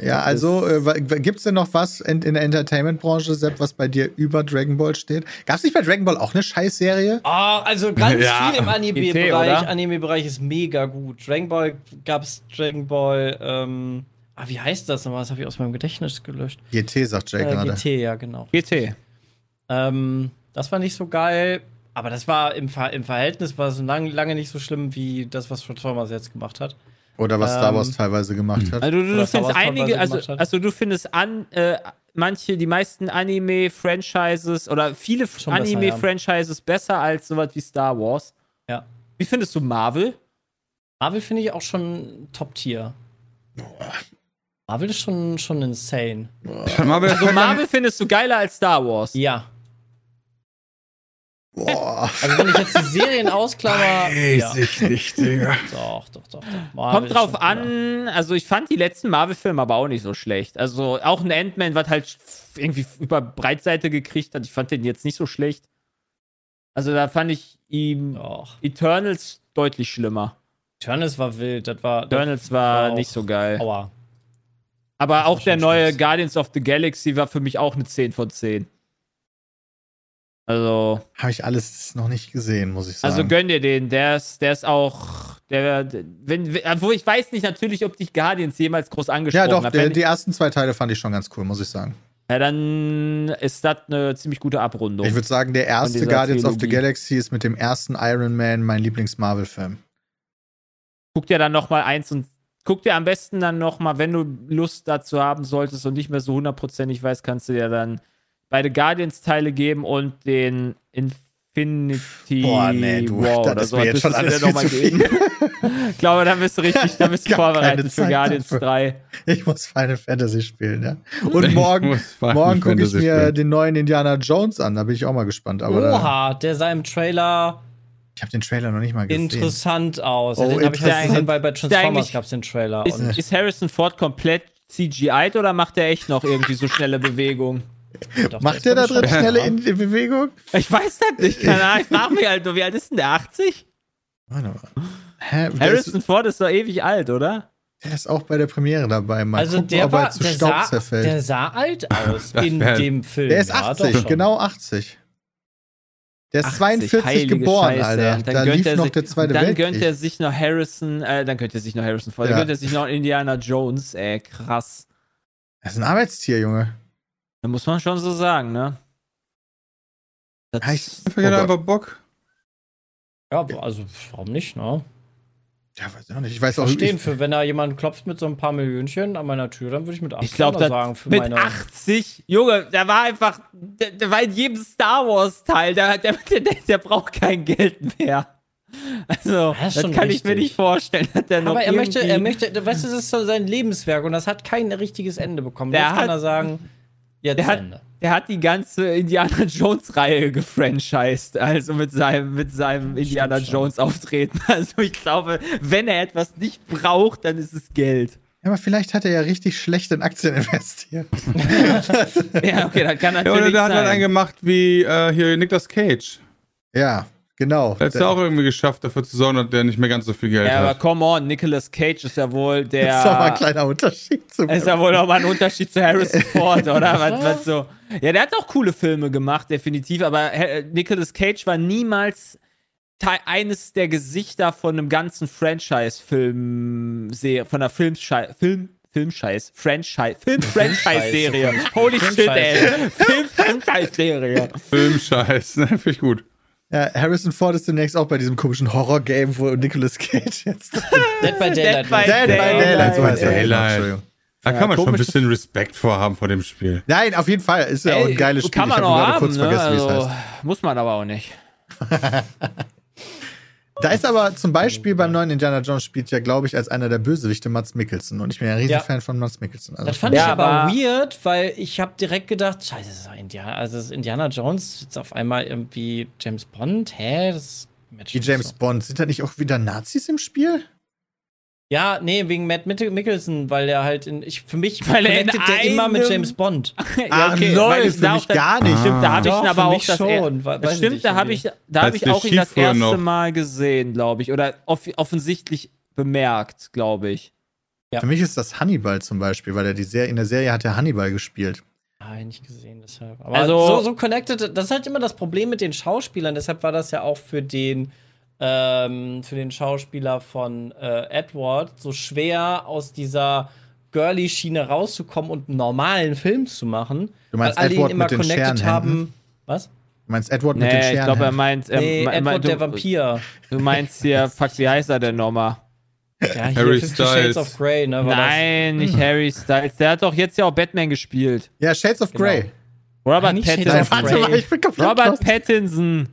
Ja, also äh, wa- gibt's denn noch was in, in der Entertainment-Branche, Sepp, was bei dir über Dragon Ball steht? Gab's nicht bei Dragon Ball auch eine Scheißserie? Ah, also ganz Ja. viel im Anime-Bereich. Anime-Bereich ist mega gut. Dragon Ball gab's Dragon Ball, ähm, ah, wie heißt das nochmal? Das habe ich aus meinem Gedächtnis gelöscht. GT, sagt Jay Äh, gerade. GT, ja, genau. GT. Ähm, das war nicht so geil, aber das war im, Ver im Verhältnis war es lang, lange nicht so schlimm wie das, was Transformers jetzt gemacht hat. Oder was Star Ähm, Wars teilweise gemacht hat. Also du, du Star findest einige, also, also du findest an, äh, manche, die meisten Anime-Franchises oder viele Schon besser, Anime-Franchises besser als sowas wie Star Wars. Ja. Wie findest du Marvel? Marvel finde ich auch schon Top-Tier. Marvel ist schon, schon insane. Marvel Also Marvel findest du geiler als Star Wars. Ja. Boah. Also wenn ich jetzt die Serien ausklammer. ja. ich nicht, Digga. Doch, doch, doch. doch. Marvel Kommt drauf an, also ich fand die letzten Marvel-Filme aber auch nicht so schlecht. Also auch ein Ant-Man, was halt irgendwie über Breitseite gekriegt hat, ich fand den jetzt nicht so schlecht. Also da fand ich ihm Doch. Eternals deutlich schlimmer. Eternals war wild. Das war. das Eternals war auch nicht so geil. Aua. Aber war auch der neue. Guardians of the Galaxy war für mich auch eine 10 von 10. Also, Habe ich alles noch nicht gesehen, muss ich sagen. also gönn dir den. Der ist, der ist auch. Der, wenn, obwohl ich weiß nicht natürlich, ob dich Guardians jemals groß angesprochen ja, doch, hat. der, die ersten zwei Teile fand ich schon ganz cool, muss ich sagen. ja, dann ist das eine ziemlich gute Abrundung. Ich würde sagen, der erste Guardians of the. Galaxy ist mit dem ersten Iron Man mein Lieblings-Marvel-Film. Guck dir dann noch mal eins und guck dir am besten dann noch mal, wenn du Lust dazu haben solltest und nicht mehr so hundertprozentig weißt, kannst du dir dann beide Guardians-Teile geben und den Infinity Boah, nee, du, War das oder ist so. jetzt schon alles viel zu viel. Ich glaube, da bist du richtig, da bist du vorbereitet für Guardians dafür. 3. Ich muss Final Fantasy spielen, ja. Und morgen, morgen gucke ich mir spielen. den neuen Indiana Jones an. Da bin ich auch mal gespannt. Aber Oha, der sah im Trailer ich habe den Trailer noch nicht mal gesehen. interessant aus. Oh, den habe ich gesehen, weil bei der Transformers gab es den Trailer. Ist, Und ist Harrison Ford komplett CGI'd oder macht er echt noch irgendwie so schnelle Bewegungen? Doch, Macht der da drin schnelle in, in Bewegung? Ich weiß das nicht, keine Ahnung. Ich frage mich halt nur, wie alt ist denn der? 80? Warte mal. Hä? Harrison ist, Ford ist doch ewig alt, oder? Der ist auch bei der Premiere dabei. Mal Also gucken, der ob er war, zu der Staub sah, zerfällt. der sah alt aus in wär- dem Film. Der ist ja, doch 80, schon. genau 80. Der ist 80, 42 heilige geboren, Scheiße. Alter. Dann Da gönnt lief er noch sich, der Zweite Dann Weltkrieg. gönnt er sich noch Harrison, äh, dann gönnt er sich noch Harrison. Dann Ja. gönnt er sich noch Indiana Jones, ey, krass. das ist ein Arbeitstier, Junge. Da muss man schon so sagen, ne? Das, Ja, ich- Ich hätte Oh Gott. einfach Bock. Ja, also warum nicht, ne? Ja, weiß ich auch nicht. Ich weiß auch Verstehen, ich, für wenn da jemand klopft mit so ein paar Millionchen an meiner Tür, dann würde ich mit 80 ich glaube, sagen, für mit meine 80, Junge, der war einfach, der, der war in jedem Star Wars Teil, der, der, der, der braucht kein Geld mehr. Also, Das das kann ich mir richtig. nicht vorstellen, dass der noch Aber er möchte, er möchte, weißt du, das ist so sein Lebenswerk und das hat kein richtiges Ende bekommen. Der Jetzt kann hat- er sagen, jetzt der hat- Ende. Der hat die ganze Indiana Jones Reihe gefranchised, also mit seinem, mit seinem Indiana schon. Jones Auftreten. Also ich glaube, wenn er etwas nicht braucht, dann ist es Geld. Ja, aber vielleicht hat er ja richtig schlecht in Aktien investiert. Ja, okay, dann kann Ja, natürlich oder der hat halt einen gemacht wie äh, hier Nicolas Cage. ja, genau. Der hat es ja auch irgendwie geschafft, dafür zu sorgen, dass der nicht mehr ganz so viel Geld Ja, aber hat. come on, Nicolas Cage ist ja wohl der. das ist doch mal ein kleiner Unterschied zum ist ja wohl nochmal ein Unterschied zu Harrison Ford, oder? Was, was so. Ja, der hat auch coole Filme gemacht, definitiv, aber äh, Nicolas Cage war niemals Teil, eines der Gesichter von einem ganzen Franchise-Film, von einer Filmschei Film, Filmscheiß, Franchise, Film-Franchise-Serie. Holy shit, ey. Film-Franchise-Serie. Filmscheiß, ne? Finde ich gut. Ja, Harrison Ford ist demnächst auch bei diesem komischen Horror-Game, wo Nicolas Cage jetzt. Dead by Daylight. Dead by Dead by Daylight. Daylight. so heißt. Daylight. Entschuldigung. Da kann man schon ein bisschen Respekt vorhaben vor dem Spiel. Nein, auf jeden Fall. Ist ja auch ein geiles Spiel. Kann man ich auch haben, kurz ne? vergessen, wie es also, heißt. muss man aber auch nicht. Da ist aber zum Beispiel beim neuen Indiana Jones spielt ja, glaube ich, als einer der Bösewichte Mats Mikkelsen. Und ich bin ja ein riesiger Ja. Fan von Mats Mikkelsen. Also Das fand Ja, ich aber, aber- weird, weil ich habe direkt gedacht, scheiße, das ist doch Indiana, also das ist Indiana Jones jetzt auf einmal irgendwie James Bond, hä? Das matcht wie nicht James so. Bond. Sind da nicht auch wieder Nazis im Spiel? Ja, nee, wegen Matt Mick- Mikkelsen, weil er halt in ich für mich Weil er der immer mit James Bond. Ah, lol, weil ich für da mich auch da- gar nicht. Stimmt, da habe ich ihn aber auch das schon, er- das ich Stimmt, da habe ich, da habe Als ich auch ihn das erste noch. Mal gesehen, glaube ich. Oder off offensichtlich bemerkt, glaube ich. Ja. Für mich ist das Hannibal zum Beispiel, weil er die Serie, in der Serie hat er Hannibal gespielt. Ich nicht gesehen, deshalb. Aber Also- so, so connected, das ist halt immer das Problem mit den Schauspielern. Deshalb war das ja auch für den, ähm, für den Schauspieler von äh, Edward so schwer, aus dieser Girly-Schiene rauszukommen und einen normalen Film zu machen. Du meinst weil alle Edward ihn immer mit den connected haben. Was? Du meinst Edward mit den Nee, ich glaube, er meint. Er, Nee, Edward der du, Vampir. du meinst hier, fuck, wie heißt er denn nochmal? Ja, hier Harry Fifty Shades Styles. of Grey, ne? War Nein, nicht Harry Styles. Der hat doch jetzt ja auch Batman gespielt. Ja, Shades of Genau. Grey. Robert Pattinson. warte mal, ich bin komplett Robert lost. Pattinson.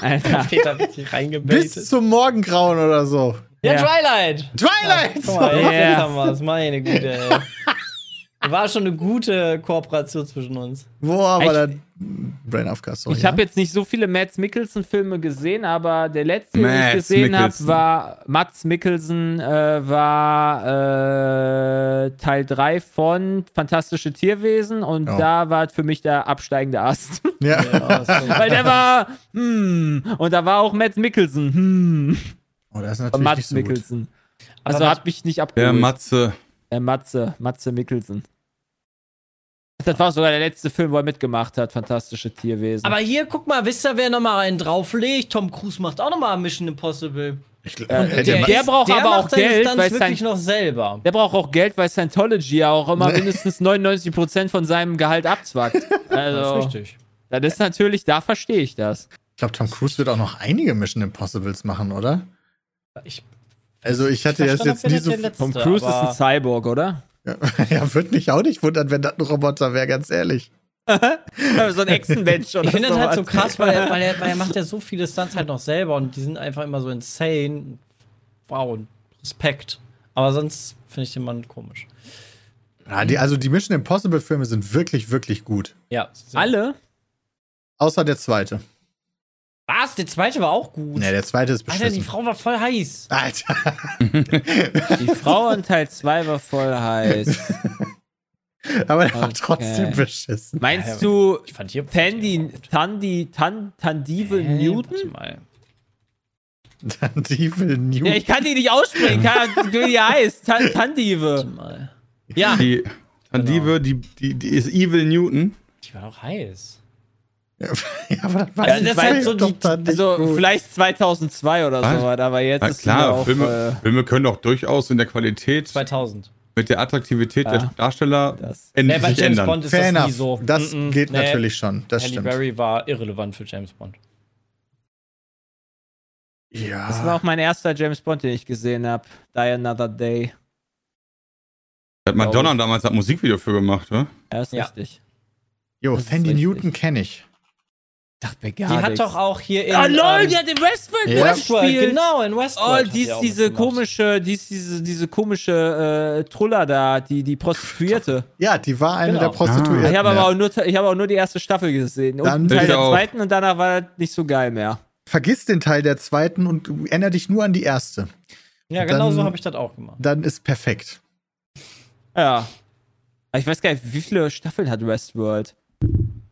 Alter. Peter richtig reingebaitet. Bis zum Morgengrauen oder so. Ja, Ja. Twilight! Twilight! Guck mal, jetzt, Ja. jetzt haben wir es. Meine Güte, ey. War schon eine gute Kooperation zwischen uns. Wo aber Ich- der Brain Aufcast? sorry, Ich habe ja? jetzt nicht so viele Mads Mikkelsen-Filme gesehen, aber der letzte, den ich Mads gesehen habe, war Mats Mikkelsen, äh, war äh, Teil 3 von Fantastische Tierwesen und Ja. da war für mich der absteigende Ast. Ja. Ja, so. Weil der war, hm, und da war auch Mads Mikkelsen, hm, Oh, das ist natürlich nicht Mats so. Mikkelsen. Also hat mich nicht abgeholt. Der Matze. Der Matze, Matze Mikkelsen. Das war sogar der letzte Film, wo er mitgemacht hat, Fantastische Tierwesen. Aber hier, guck mal, wisst ihr, wer nochmal einen drauflegt? Tom Cruise macht auch nochmal Mission Impossible. Ich glaub, Ja, hätte der- er- der braucht aber auch Geld, weil sein- noch selber. Der braucht auch Geld, weil Scientology ja auch immer mindestens 99% von seinem Gehalt abzwackt. Also, Das ist richtig. das ist natürlich, da verstehe ich das. ich glaube, Tom Cruise wird auch noch einige Mission Impossibles machen, oder? Ich Also ich hatte jetzt, verstanden jetzt hab, nie so. der letzte, Tom Cruise ist ein Cyborg, oder? ja, würde mich auch nicht wundern, wenn das ein Roboter wäre, ganz ehrlich. so ein Echsenmensch oder Ich finde das halt so krass, weil er, weil, er, weil er macht ja so viele Stunts halt noch selber und die sind einfach immer so insane. Wow, Respekt. Aber sonst finde ich den Mann komisch. Ja, die, also die Mission Impossible Filme sind wirklich, wirklich gut. Ja. Alle? Außer der zweite. Was? Der zweite war auch gut. Ne, der zweite ist Alter, die beschissen. Frau war voll heiß. Alter. Die Frau in Teil 2 war voll heiß. Aber der war Okay. trotzdem beschissen. Meinst du Ich fand hier. Tandy, Tandy, Tan, Tandivel Hä, Newton? Warte mal. Tandive New. Ja, ich kann die nicht aussprechen, Ahnung, wie die heißt. Tan Tandive. Mal. Ja, Die Tandive, die, die, die ist Evil Newton. die war doch heiß. Ja, aber das war Also das ist halt so die- Also gut. vielleicht 2002 oder Was? so was, aber jetzt Na ist klar, auf, Filme, äh, Filme können doch durchaus in der Qualität 2000. mit der Attraktivität Ja. der Darsteller das. Nee, bei sich James ändern. Bond ist Fair das enough. nie so. Das Mm-mm. geht Nee, natürlich schon. Das Halle stimmt. Berry war irrelevant für James Bond. Ja. Das war auch mein erster James Bond, den ich gesehen habe. Die Another Day. Hat Madonna damals ein Musikvideo für gemacht, oder? Ja, ist Ja. richtig. Jo, das Sandy. Newton kenne ich. Dachte mir Die gar hat nichts. doch auch hier in Ah, lol, ähm, die hat in Westworld Ja. Westworld, genau, in Oh, Westworld. hat die ist diese komische, die ist diese, diese komische äh, Truller da, die, die Prostituierte. Ja, die war eine Genau. der Prostituierten. Ich habe aber auch nur, ich habe auch nur die erste Staffel gesehen. Und Dann- Teil der auch. zweiten und danach war das nicht so geil mehr. Vergiss den Teil der zweiten und erinnere dich nur an die erste. Ja, genau Dann- so habe ich das auch gemacht. Dann ist perfekt. Ja. Aber Ich weiß gar nicht, wie viele Staffeln hat Westworld?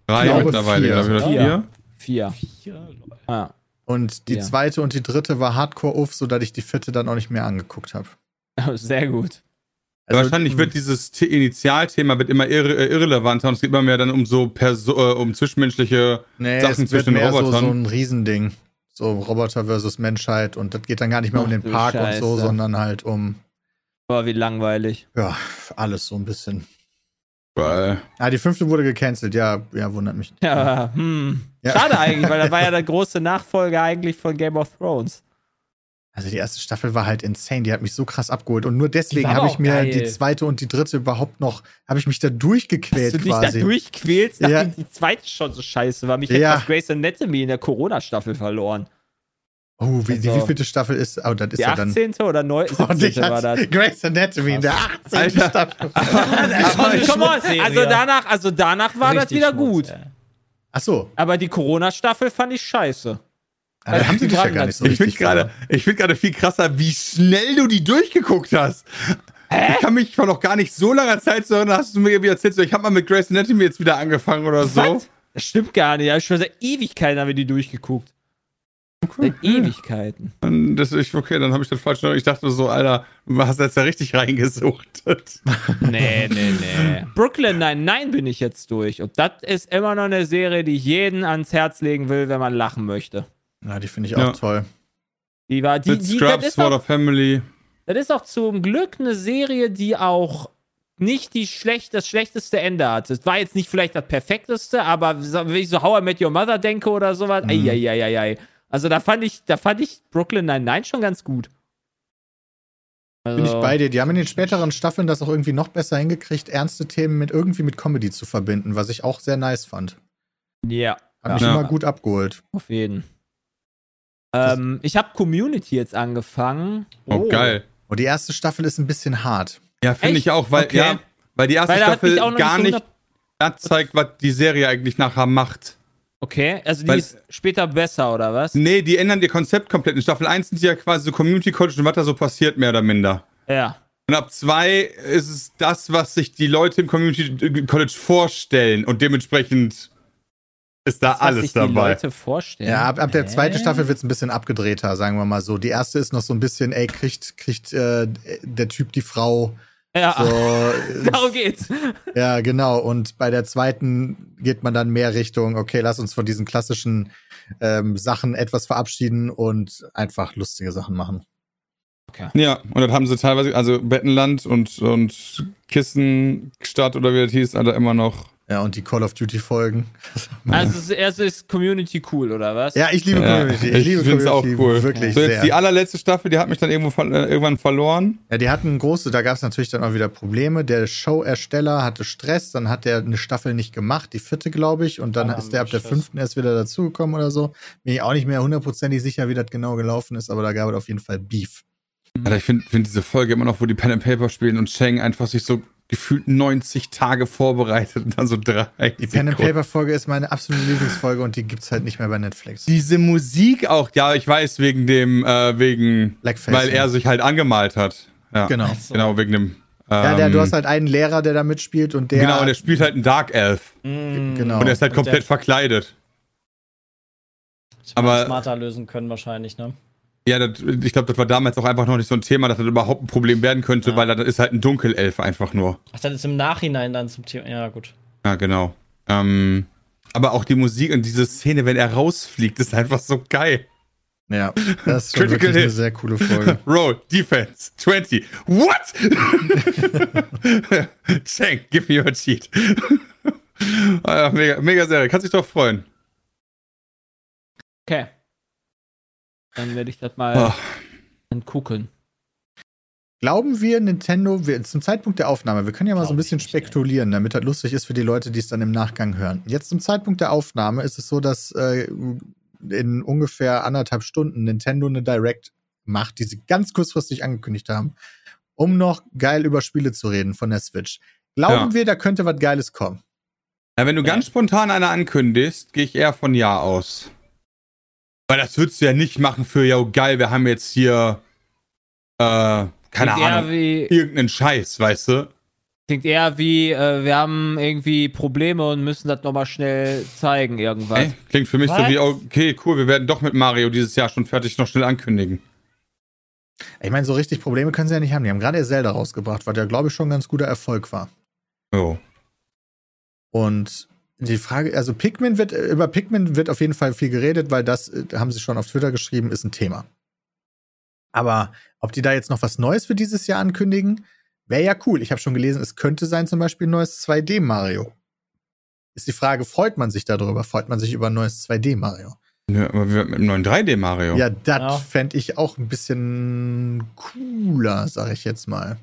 Drei glaube, mittlerweile, vier. glaube ich, oder Vier. Vier? Vier. Leute. Ah. Und die Ja. zweite und die dritte war hardcore uff, sodass ich die vierte dann auch nicht mehr angeguckt habe. Sehr gut. Also, Wahrscheinlich wird dieses The Initialthema wird immer irre, äh, irrelevanter und es geht immer mehr dann um so Perso äh, um zwischenmenschliche nee, Sachen es wird zwischen den mehr so, Robotern. so ein Riesending. So Roboter versus Menschheit. Und das geht dann gar nicht mehr um Ach den du Park und so, Scheiße. sondern halt um, Boah, wie langweilig. ja, alles so ein bisschen. Weil Ah, die fünfte wurde gecancelt. Ja, ja, wundert mich. Ja, hm. Ja. Schade eigentlich, weil das war ja der große Nachfolger eigentlich von Game of Thrones. Also die erste Staffel war halt insane, die hat mich so krass abgeholt und nur deswegen habe ich mir geil. die zweite und die dritte überhaupt noch, habe ich mich da durchgequält Dass du dich quasi. da durchquälst, nachdem Ja. die zweite schon so scheiße war. Mich hätte Ja. das Grey's Anatomy in der Corona-Staffel verloren. Oh, wie, die Also- wievielte Staffel ist? Oh, das ist Die ja dann 18. oder 9, Oh, 17. dich war das. Grey's Anatomy in der 18. Alter. Staffel. Come on, also danach, also danach war das Richtig wieder Schmutz, gut. ja. Ach so, Aber die Corona-Staffel fand ich scheiße. ah, da haben sie dich ja gar nicht so ich finde gerade ich finde gerade viel krasser, wie schnell du die durchgeguckt hast. Ich kann mich vor noch gar nicht so langer Zeit so erinnern, hast du mir irgendwie erzählt, so, ich habe mal mit Grace Anatomy jetzt wieder angefangen oder so. Was? Das stimmt gar nicht. Ich schon seit Ewigkeiten haben wir die durchgeguckt. Seit Ewigkeiten. Und das, ich, okay, dann habe ich das falsch. Ich dachte so, Alter, du hast jetzt ja richtig reingesuchtet. Nee, nee, nee. Brooklyn nein, nein bin ich jetzt durch. Und das ist immer noch eine Serie, die ich jeden ans Herz legen will, wenn man lachen möchte. Ja, die finde ich Ja. auch toll. Die war, die, Mit die, das, Scrubs, ist auch, of Family. das ist auch zum Glück eine Serie, die auch nicht die schlecht, das schlechteste Ende hat. Es war jetzt nicht vielleicht das perfekteste, aber wenn ich so How I Met Your Mother denke oder sowas, Mhm. eieieiei. Also da fand ich, da fand ich Brooklyn Nine-Nine schon ganz gut. Also, Bin ich bei dir. Die haben in den späteren Staffeln das auch irgendwie noch besser hingekriegt, ernste Themen mit irgendwie mit Comedy zu verbinden, was ich auch sehr nice fand. Ja, Hat mich Ja. immer gut abgeholt. auf jeden. Ähm, ich habe Community jetzt angefangen. Oh, geil. Und die erste Staffel ist ein bisschen hart. Ja, finde ich auch, weil, Okay. ja, weil die erste Weil mich Staffel gar nicht das zeigt, was die Serie eigentlich nachher macht. Okay, also die Weil- ist später besser, oder was? Nee, die ändern ihr Konzept komplett. In Staffel 1 sind die ja quasi so Community College und was da so passiert, mehr oder minder. Ja. Und ab 2 ist es das, was sich die Leute im Community College vorstellen. Und dementsprechend ist da Das, was alles sich Die dabei. Leute vorstellen. Ja, ab, ab der zweiten? Staffel wird es ein bisschen abgedrehter, sagen wir mal so. Die erste ist noch so ein bisschen, ey, kriegt, kriegt äh, der Typ die Frau. Ja. So, Darum geht's. ja, genau. Und bei der zweiten geht man dann mehr Richtung, okay, lass uns von diesen klassischen ähm, Sachen etwas verabschieden und einfach lustige Sachen machen. Ja, und dann haben sie teilweise, also Bettenland und, und Kissenstadt oder wie das hieß, Alter, immer noch. Ja, und die Call of Duty Folgen. Also es ist- erst ist Community cool, oder was? Ja, ich liebe Ja, Community. Ich, ich liebe find's auch Community cool. wirklich So, jetzt sehr. die allerletzte Staffel, die hat mich dann irgendwo ver äh, irgendwann verloren. Ja, die hatten große, da gab es natürlich dann auch wieder Probleme. Der Showersteller hatte Stress, dann hat er eine Staffel nicht gemacht, die vierte, glaube ich, und dann Ah, ist der ab der Stress. fünften erst wieder dazugekommen oder so. Bin ich auch nicht mehr hundertprozentig sicher, wie das genau gelaufen ist, aber da gab es auf jeden Fall Beef. Alter, ich finde find diese Folge immer noch, wo die Pen and Paper spielen und Cheng einfach sich so gefühlt 90 Tage vorbereitet und dann so drei. Die Pen and Paper Folge ist meine absolute Lieblingsfolge und die gibt's halt nicht mehr bei Netflix. Diese Musik auch, ja, ich weiß, wegen dem, äh, wegen, Blackface. weil er sich halt angemalt hat. Ja, Genau. so. Genau, wegen dem. Ja, der, ähm, du hast halt einen Lehrer, der da mitspielt und der. genau, und er spielt halt einen Dark Elf. Mm. Genau. Und er ist halt komplett der- verkleidet. Das hätte man aber- smarter lösen können wahrscheinlich, ne? Ja, das, ich glaube, das war damals auch einfach noch nicht so ein Thema, dass das überhaupt ein Problem werden könnte, Ja. weil das ist halt ein Dunkelelf einfach nur. Ach, das ist im Nachhinein dann zum Thema. Ja, gut. Ja, genau. Ähm, aber auch die Musik und diese Szene, wenn er rausfliegt, ist einfach so geil. Ja, das ist schon Critical wirklich eine sehr coole Folge. Roll, Defense, 20. What? Tank, give me your cheat. ah, mega, mega Serie, kannst dich doch freuen. Okay. Dann werde ich das mal Oh, dann gucken. Glauben wir, Nintendo, wir, zum Zeitpunkt der Aufnahme, wir können ja mal so ein Glaub bisschen nicht, spekulieren, damit das lustig ist für die Leute, die es dann im Nachgang hören. Jetzt zum Zeitpunkt der Aufnahme ist es so, dass äh, in ungefähr anderthalb Stunden Nintendo eine Direct macht, die sie ganz kurzfristig angekündigt haben, um noch geil über Spiele zu reden von der Switch. Glauben Ja. wir, da könnte was Geiles kommen? Na, wenn du Ja. ganz spontan eine ankündigst, gehe ich eher von Ja aus. Weil das würdest du ja nicht machen für, ja, geil, wir haben jetzt hier, äh, keine klingt Ahnung, wie, irgendeinen Scheiß, weißt du? klingt eher wie, äh, wir haben irgendwie Probleme und müssen das nochmal schnell zeigen, irgendwas. Ey, klingt für mich so Was? wie, okay, cool, wir werden doch mit Mario dieses Jahr schon fertig noch schnell ankündigen. Ich meine, so richtig Probleme können sie ja nicht haben. Die haben gerade ihr Zelda rausgebracht, was ja, glaube ich, schon ein ganz guter Erfolg war. Oh. Und die Frage, also Pikmin wird, über Pikmin wird auf jeden Fall viel geredet, weil das, äh, haben sie schon auf Twitter geschrieben, ist ein Thema. Aber ob die da jetzt noch was Neues für dieses Jahr ankündigen, wäre ja cool. Ich habe schon gelesen, es könnte sein zum Beispiel ein neues 2D-Mario. Ist die Frage, freut man sich darüber? Freut man sich über ein neues 2D-Mario? Ja, aber wir mit einem neuen 3D-Mario. Ja, das Ja. fände ich auch ein bisschen cooler, sag ich jetzt mal.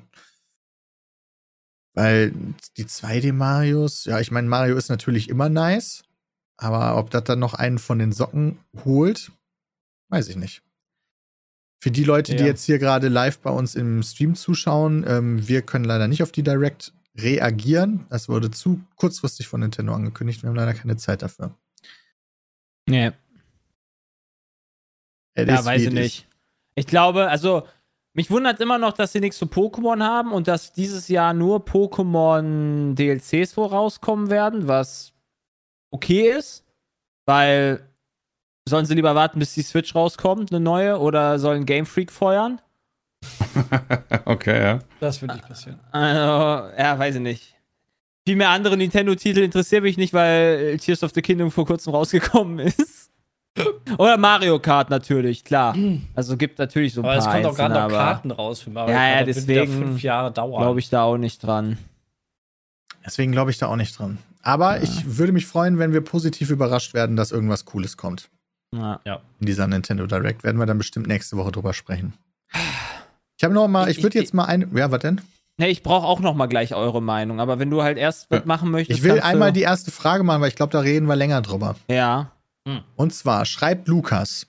Weil die 2D-Marios, ja, ich meine, Mario ist natürlich immer nice, aber ob das dann noch einen von den Socken holt, weiß ich nicht. Für die Leute, die Ja. jetzt hier gerade live bei uns im Stream zuschauen, ähm, wir können leider nicht auf die Direct reagieren. Das wurde zu kurzfristig von Nintendo angekündigt. Wir haben leider keine Zeit dafür. Nee. Ja, weiß ich nicht. Ich glaube, also, mich wundert immer noch, dass sie nichts zu Pokémon haben und dass dieses Jahr nur Pokémon DLCs vorauskommen werden, was okay ist, weil sollen sie lieber warten, bis die Switch rauskommt, eine neue, oder sollen Game Freak feuern? okay, ja. Das wird nicht passieren. Also, ja, weiß ich nicht. Viel mehr andere Nintendo-Titel interessieren mich nicht, weil Tears of the Kingdom vor kurzem rausgekommen ist. Oder Mario Kart natürlich, klar. Also gibt natürlich so ein Aber es paar kommt auch gerade noch aber Karten raus für Mario Ja, ja, Kart. Wieder deswegen fünf Jahre dauern. Glaube ich da auch nicht dran. Deswegen glaube ich da auch nicht dran. Aber ich würde mich freuen, wenn wir positiv überrascht werden, dass irgendwas Cooles kommt. Ja. In dieser Nintendo Direct werden wir dann bestimmt nächste Woche drüber sprechen. Ich habe noch mal, ich Ich- würde jetzt mal ein, ja, was denn? Nee, ich brauche auch noch mal gleich eure Meinung, aber wenn du halt erst was machen möchtest, Ich will einmal die erste Frage machen, weil ich glaube, da reden wir länger drüber. Ja. Und zwar schreibt Lukas.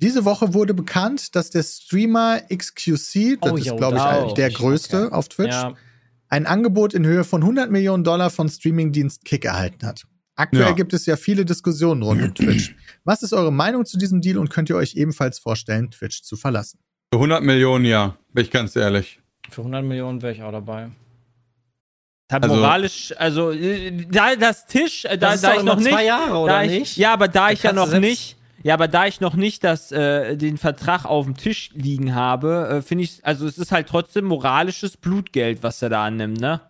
Diese Woche wurde bekannt, dass der Streamer XQC, das Oh, ist glaube ich auch. der größte Okay. auf Twitch, Ja, ein Angebot in Höhe von 100 Millionen Dollar von Streamingdienst Kick erhalten hat. Aktuell Ja. gibt es ja viele Diskussionen rund um Twitch. Was ist eure Meinung zu diesem Deal und könnt ihr euch ebenfalls vorstellen, Twitch zu verlassen? Für 100 Millionen, ja. Bin ich ganz ehrlich. für 100 Millionen wäre ich auch dabei. Hat Also- moralisch, also äh, da das Tisch, äh, da, Das ist da doch ich noch nicht, zwei Jahre, da oder ich, nicht? Ja, aber da ich ja noch nicht, ja, aber da ich noch nicht das, äh, den Vertrag auf dem Tisch liegen habe, äh, finde ich, also es ist halt trotzdem moralisches Blutgeld, was er da annimmt, ne?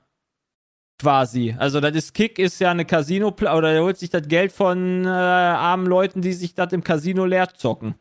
Quasi. Also das ist Kick ist ja eine Casino oder er holt sich das Geld von äh, armen Leuten, die sich das im Casino leer zocken.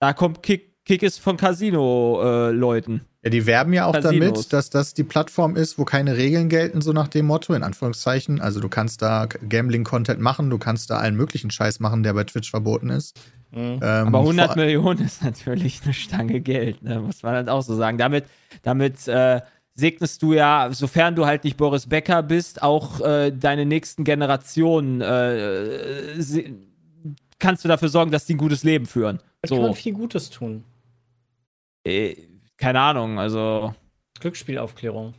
Da kommt Kick, Kick ist von Casino-Leuten. Ja, die werben ja auch Casinos. damit, dass das die Plattform ist, wo keine Regeln gelten, so nach dem Motto, in Anführungszeichen. Also du kannst da Gambling-Content machen, du kannst da allen möglichen Scheiß machen, der bei Twitch verboten ist. Mhm. Ähm, Aber 100 vor- Millionen ist natürlich eine Stange Geld, ne? muss man halt auch so sagen. Damit, damit äh, segnest du ja, sofern du halt nicht Boris Becker bist, auch äh, deine nächsten Generationen äh, kannst du dafür sorgen, dass die ein gutes Leben führen. Da kann So, man viel Gutes tun. äh, keine Ahnung, also Glücksspielaufklärung.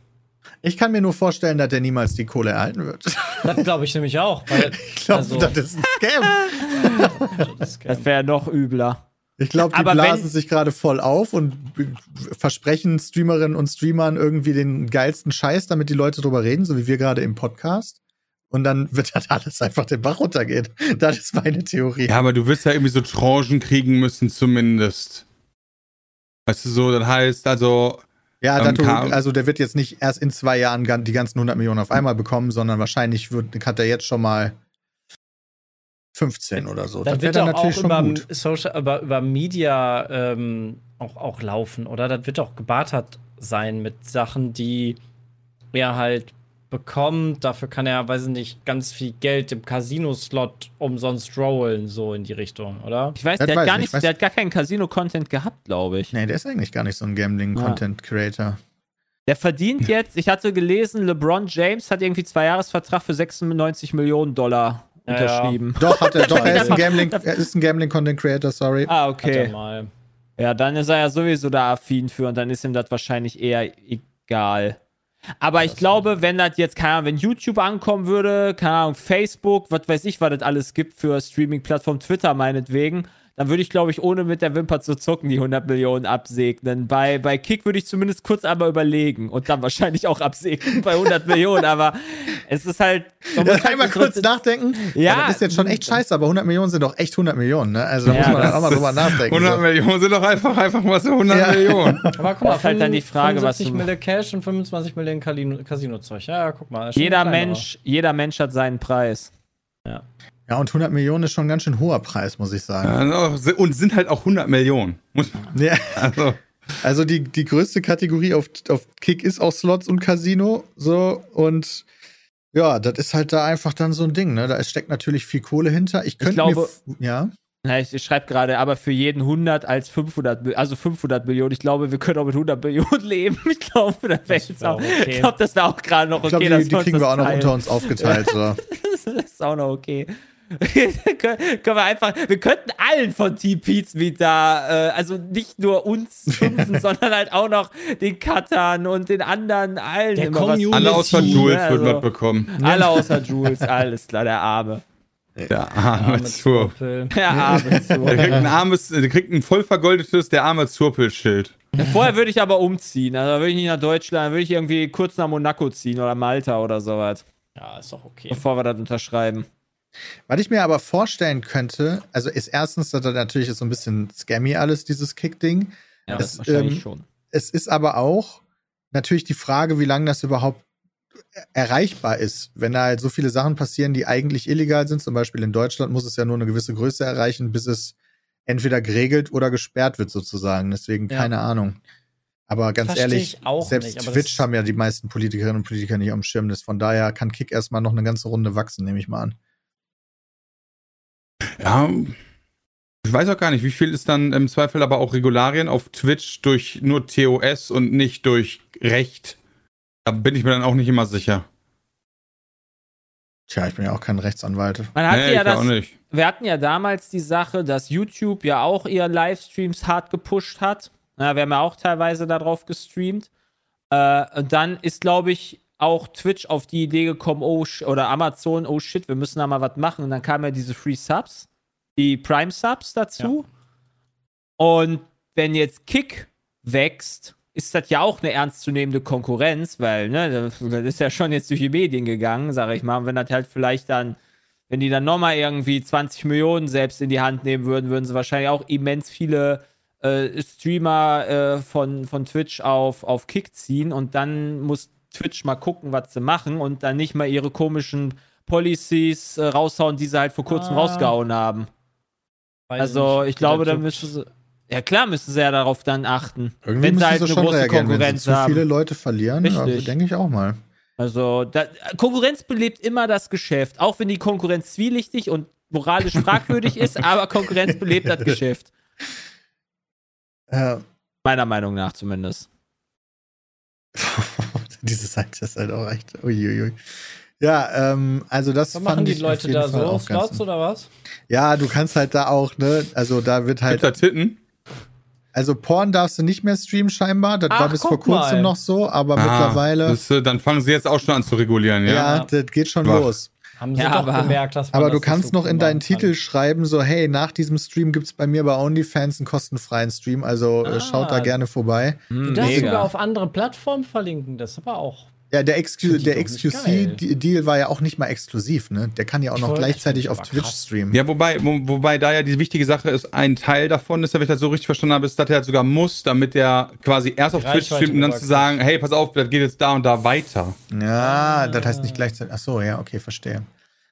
Ich kann mir nur vorstellen, dass der niemals die Kohle erhalten wird. Das glaube ich nämlich auch. Weil, Ich glaube, Also- das ist ein Scam. das wäre noch übler. Ich glaube, die Aber blasen wenn- sich gerade voll auf und versprechen Streamerinnen und Streamern irgendwie den geilsten Scheiß, damit die Leute drüber reden, so wie wir gerade im Podcast. und dann wird das alles einfach den Bach runtergehen. Das ist meine Theorie. Ja, aber du wirst ja irgendwie so Tranchen kriegen müssen, zumindest. Weißt du so, das heißt, also, Ja, Ähm, Dato, also der wird jetzt nicht erst in zwei Jahren die ganzen 100 Millionen auf einmal bekommen, sondern wahrscheinlich wird, hat er jetzt schon mal 15 oder so. Das Das wird doch dann natürlich auch schon über, gut. Social, über, über Media ähm, auch, auch laufen, oder? Das wird doch gebartert sein mit Sachen, die er halt bekommt. Dafür kann er, weiß ich nicht, ganz viel Geld im Casino-Slot umsonst rollen, so in die Richtung, oder? Ich weiß, Das der weiß hat gar ich nicht, nicht. der hat gar keinen Casino-Content gehabt, glaube ich. Nee, der ist eigentlich gar nicht so ein Gambling-Content-Creator. Der verdient jetzt, ich hatte gelesen, LeBron James hat irgendwie zwei Jahresvertrag für 96 Millionen Dollar Ja, unterschrieben. Doch, hat er, doch, er ist ein Gambling, er ist ein Gambling-Content-Creator, sorry. Ah, Hat er okay. mal. Ja, dann ist er ja sowieso da affin für und dann ist ihm das wahrscheinlich eher egal. Aber ich glaube, wenn das jetzt, keine Ahnung, wenn YouTube ankommen würde, keine Ahnung, Facebook, was weiß ich, was das alles gibt für Streaming-Plattform, Twitter meinetwegen, dann würde ich, glaube ich, ohne mit der Wimper zu zucken, die 100 Millionen absegnen. Bei, bei Kick würde ich zumindest kurz einmal überlegen und dann wahrscheinlich auch absegnen bei 100 Millionen, aber es ist halt. man muss Ja, halt einmal kurz nachdenken. Ja. Das ist jetzt schon echt scheiße, aber 100 Millionen sind doch echt 100 Millionen, ne? Also da Ja, muss man dann auch mal drüber nachdenken. 100 so. Millionen sind doch einfach, einfach mal so 100 Ja. Millionen. Aber guck mal, Das ist halt dann die Frage, was 75 du- Millionen Cash und 25 Millionen Casino- Casino-Zeug. Ja, ja, guck mal. Jeder. Mensch, jeder Mensch hat seinen Preis. Ja, und 100 Millionen ist schon ein ganz schön hoher Preis, muss ich sagen. Also, Und sind halt auch 100 Millionen. Muss, Ja. also, Also die, die größte Kategorie auf, auf Kick ist auch Slots und Casino. So, und ja, das ist halt da einfach dann so ein Ding, ne? Da steckt natürlich viel Kohle hinter. Ich könnte glaube- mir. Ja. Ja, ich, ich schreibe gerade, aber für jeden 100 als 500, Mil- also 500 Millionen. Ich glaube, wir können auch mit 100 Millionen leben. Ich glaube, das wäre jetzt auch, okay. ich glaube, das wäre auch gerade noch Ich okay. glaube, dass die, die kriegen wir auch noch teilen. unter uns aufgeteilt. So. Das ist auch noch okay. können, wir einfach, wir könnten allen von Team Pete's Meet da, äh, also nicht nur uns fünfen, sondern halt auch noch den Cuttern und den anderen allen. Der immer was Community. alle außer Jules ne? würden Also, mitbekommen. Alle außer Jules, alles klar, der Arme. Der arme. Zurpel. Der Arme. Der so. kriegt ein armes, der kriegt ein voll vergoldetes, der arme Zurpel-Schild. Vorher würde ich aber umziehen. Also würde ich nicht nach Deutschland, würde ich irgendwie kurz nach Monaco ziehen oder Malta oder sowas, Ja, ist doch okay. bevor wir das unterschreiben. Was ich mir aber vorstellen könnte, also ist erstens, dass das natürlich ist so ein bisschen scammy alles, dieses Kick-Ding. Ja, Es, das wahrscheinlich ähm, schon. Es ist aber auch natürlich die Frage, wie lange das überhaupt erreichbar ist. Wenn da halt so viele Sachen passieren, die eigentlich illegal sind, zum Beispiel in Deutschland, muss es ja nur eine gewisse Größe erreichen, bis es entweder geregelt oder gesperrt wird, sozusagen. Deswegen Ja. keine Ahnung. Aber ganz Versteh ehrlich, selbst nicht, Twitch haben ja die meisten Politikerinnen und Politiker nicht am Schirm. Das von daher kann Kick erstmal noch eine ganze Runde wachsen, nehme ich mal an. Ja, ich weiß auch gar nicht, wie viel ist dann im Zweifel aber auch Regularien auf Twitch durch nur TOS und nicht durch Recht. Da bin ich mir dann auch nicht immer sicher. Tja, ich bin ja auch kein Rechtsanwalt. Man hat Nee, ja ich auch das, nicht. wir hatten ja damals die Sache, dass YouTube ja auch ihre Livestreams hart gepusht hat. Ja, wir haben ja auch teilweise darauf gestreamt. Äh, und dann ist, glaube ich, auch Twitch auf die Idee gekommen, oh, oder Amazon, oh shit, wir müssen da mal was machen. Und dann kamen ja diese Free Subs, die Prime Subs dazu. Und wenn jetzt Kick wächst, ist das ja auch eine ernstzunehmende Konkurrenz, weil, ne, das ist ja schon jetzt durch die Medien gegangen, sage ich mal. Und wenn das halt vielleicht dann, wenn die dann nochmal irgendwie 20 Millionen selbst in die Hand nehmen würden, würden sie wahrscheinlich auch immens viele äh, Streamer äh, von, von Twitch auf, auf Kick ziehen und dann muss Twitch mal gucken, was sie machen und dann nicht mal ihre komischen Policies äh, raushauen, die sie halt vor kurzem Ah. rausgehauen haben. Weiß Also nicht, ich glaube, da müssen sie. Ja klar müssen sie ja darauf dann achten. Irgendwie wenn sie halt sie eine große reagieren, wenn sie Konkurrenz zu haben. viele Leute verlieren. Also, denke ich auch mal. Also da, Konkurrenz belebt immer das Geschäft, auch wenn die Konkurrenz zwielichtig und moralisch fragwürdig ist, aber Konkurrenz belebt das Geschäft. Äh, Meiner Meinung nach zumindest. diese Seite ist halt auch echt. Uiuiui. Ja, ähm, also das Was fand machen die Leute da Fall so? Slots oder was? Ja, du kannst halt da auch, ne? Also da wird Halt da Titten? Also Porn darfst du nicht mehr streamen scheinbar. Das war Ach, bis guck vor kurzem mal. noch so, aber Ah, mittlerweile. Das, äh, dann fangen sie jetzt auch schon an zu regulieren, ja? ja, Ja. das geht schon Wach. los. Haben sie Ja, doch aber- gemerkt, dass man Aber das du kannst so noch in deinen kann. Titel schreiben, so, hey, nach diesem Stream gibt's bei mir bei OnlyFans einen kostenfreien Stream, also Ah. schaut da gerne vorbei. Hm, Du darfst mega. sogar auf andere Plattformen verlinken, das ist aber auch. Ja, der, die der. XQC-Deal war ja auch nicht mal exklusiv, ne? Der kann ja auch Ich noch gleichzeitig ich auf Twitch krass. streamen. Ja, wobei, wo, wobei da ja die wichtige Sache ist, ein Teil davon ist, wenn ich das so richtig verstanden habe, ist, dass er halt sogar muss, damit er quasi erst auf Twitch streamt und dann zu sagen, hey, pass auf, das geht jetzt da und da weiter. Ja, das heißt nicht gleichzeitig. Ach so, ja, okay, verstehe.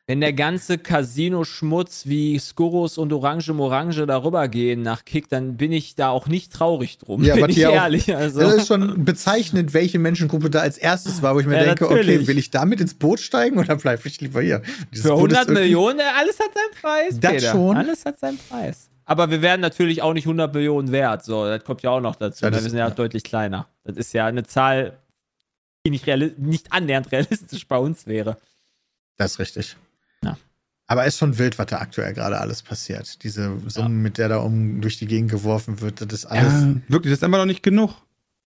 Wenn der ganze Casino-Schmutz wie Skurrus und Orange Morange darüber gehen nach Kick, dann bin ich da auch nicht traurig drum. Ja, bin ich hier auch- ehrlich. also. Das ist schon bezeichnend, welche Menschengruppe da als erstes war, wo ich mir Ja, denke, natürlich. okay, will ich damit ins Boot steigen oder bleibe ich lieber hier? Dieses Für Boot ist 100 irgendwie- Millionen, alles hat seinen Preis. Das Peter. schon. Alles hat seinen Preis. Aber wir werden natürlich auch nicht 100 Millionen wert. So, das kommt ja auch noch dazu. Ja, ne? das- wir sind ja, ja. deutlich kleiner. Das ist ja eine Zahl, die nicht, nicht annähernd realistisch bei uns wäre. Das ist richtig. Ja. Aber ist schon wild, was da aktuell gerade alles passiert. Diese Summe, mit der da um durch die Gegend geworfen wird, das ist alles. Ja, wirklich, das ist einfach noch nicht genug.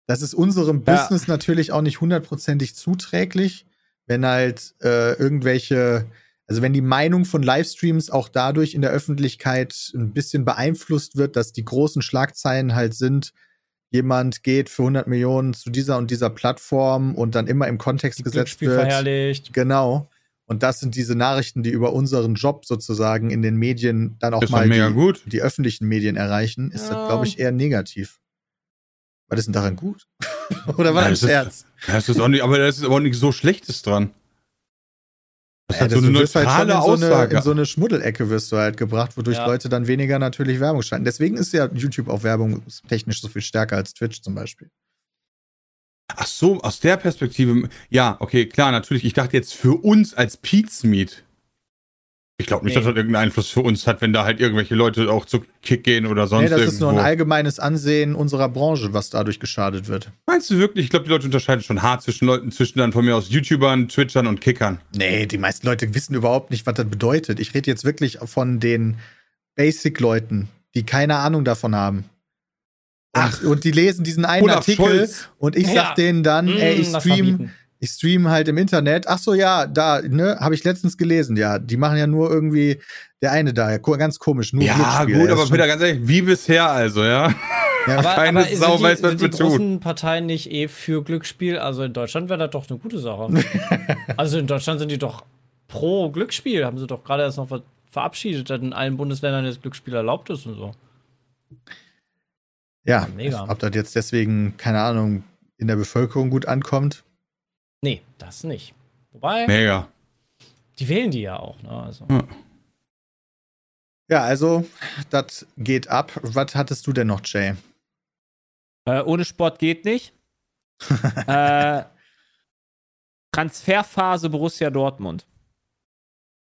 Das ist unserem Ja. Business natürlich auch nicht hundertprozentig zuträglich, wenn halt äh, irgendwelche, also wenn die Meinung von Livestreams auch dadurch in der Öffentlichkeit ein bisschen beeinflusst wird, dass die großen Schlagzeilen halt sind, jemand geht für 100 Millionen zu dieser und dieser Plattform und dann immer im Kontext gesetzt Glücksspiel wird. verherrlicht. Genau. Und das sind diese Nachrichten, die über unseren Job sozusagen in den Medien dann auch Das mal mega die, gut. die öffentlichen Medien erreichen, ist Ja. das, glaube ich, eher negativ. Was ist denn daran gut? Oder war Ja, das ein das Scherz? Das ist auch nicht, aber da ist aber auch nichts so Schlechtes dran. Das Ja, hat so eine halt neutrale in so eine, Aussage. in so eine Schmuddelecke wirst du halt gebracht, wodurch Ja. Leute dann weniger natürlich Werbung schalten. Deswegen ist ja YouTube auch werbungstechnisch so viel stärker als Twitch zum Beispiel. Ach so, aus der Perspektive. Ja, okay, klar, natürlich. Ich dachte jetzt für uns als Pizmeet. Ich glaube nicht, Nee. dass das irgendeinen Einfluss für uns hat, wenn da halt irgendwelche Leute auch zu Kick gehen oder sonst Nee, das irgendwo. ist nur ein allgemeines Ansehen unserer Branche, was dadurch geschadet wird. Meinst du wirklich? Ich glaube, die Leute unterscheiden schon hart zwischen Leuten, zwischen dann von mir aus YouTubern, Twitchern und Kickern. Nee, die meisten Leute wissen überhaupt nicht, was das bedeutet. Ich rede jetzt wirklich von den Basic-Leuten, die keine Ahnung davon haben. Und, Ach. und die lesen diesen einen Olaf Artikel Scholz. und ich Ja. sag denen dann, Mm, ey, ich stream, ich stream halt im Internet. Ach so, ja, da, ne, habe ich letztens gelesen. Ja, die machen ja nur irgendwie der eine da, ganz komisch, nur Ja, Glücksspiel. gut, Er aber Peter, ganz ehrlich, wie bisher also, ja? ja, Aber, Keine aber Sau sind weiß, die, was sind wir die tun. großen Parteien nicht eh für Glücksspiel? Also in Deutschland wäre das doch eine gute Sache. also in Deutschland sind die doch pro Glücksspiel. Haben sie doch gerade erst noch ver verabschiedet, dass in allen Bundesländern das Glücksspiel erlaubt ist und so. Ja, Mega. ob das jetzt deswegen, keine Ahnung, in der Bevölkerung gut ankommt. Nee, das nicht. Wobei, Mega. die wählen die ja auch. Ne? Also. Ja, also, das geht ab. Was hattest du denn noch, Jay? Äh, ohne Sport geht nicht. äh, Transferphase Borussia Dortmund.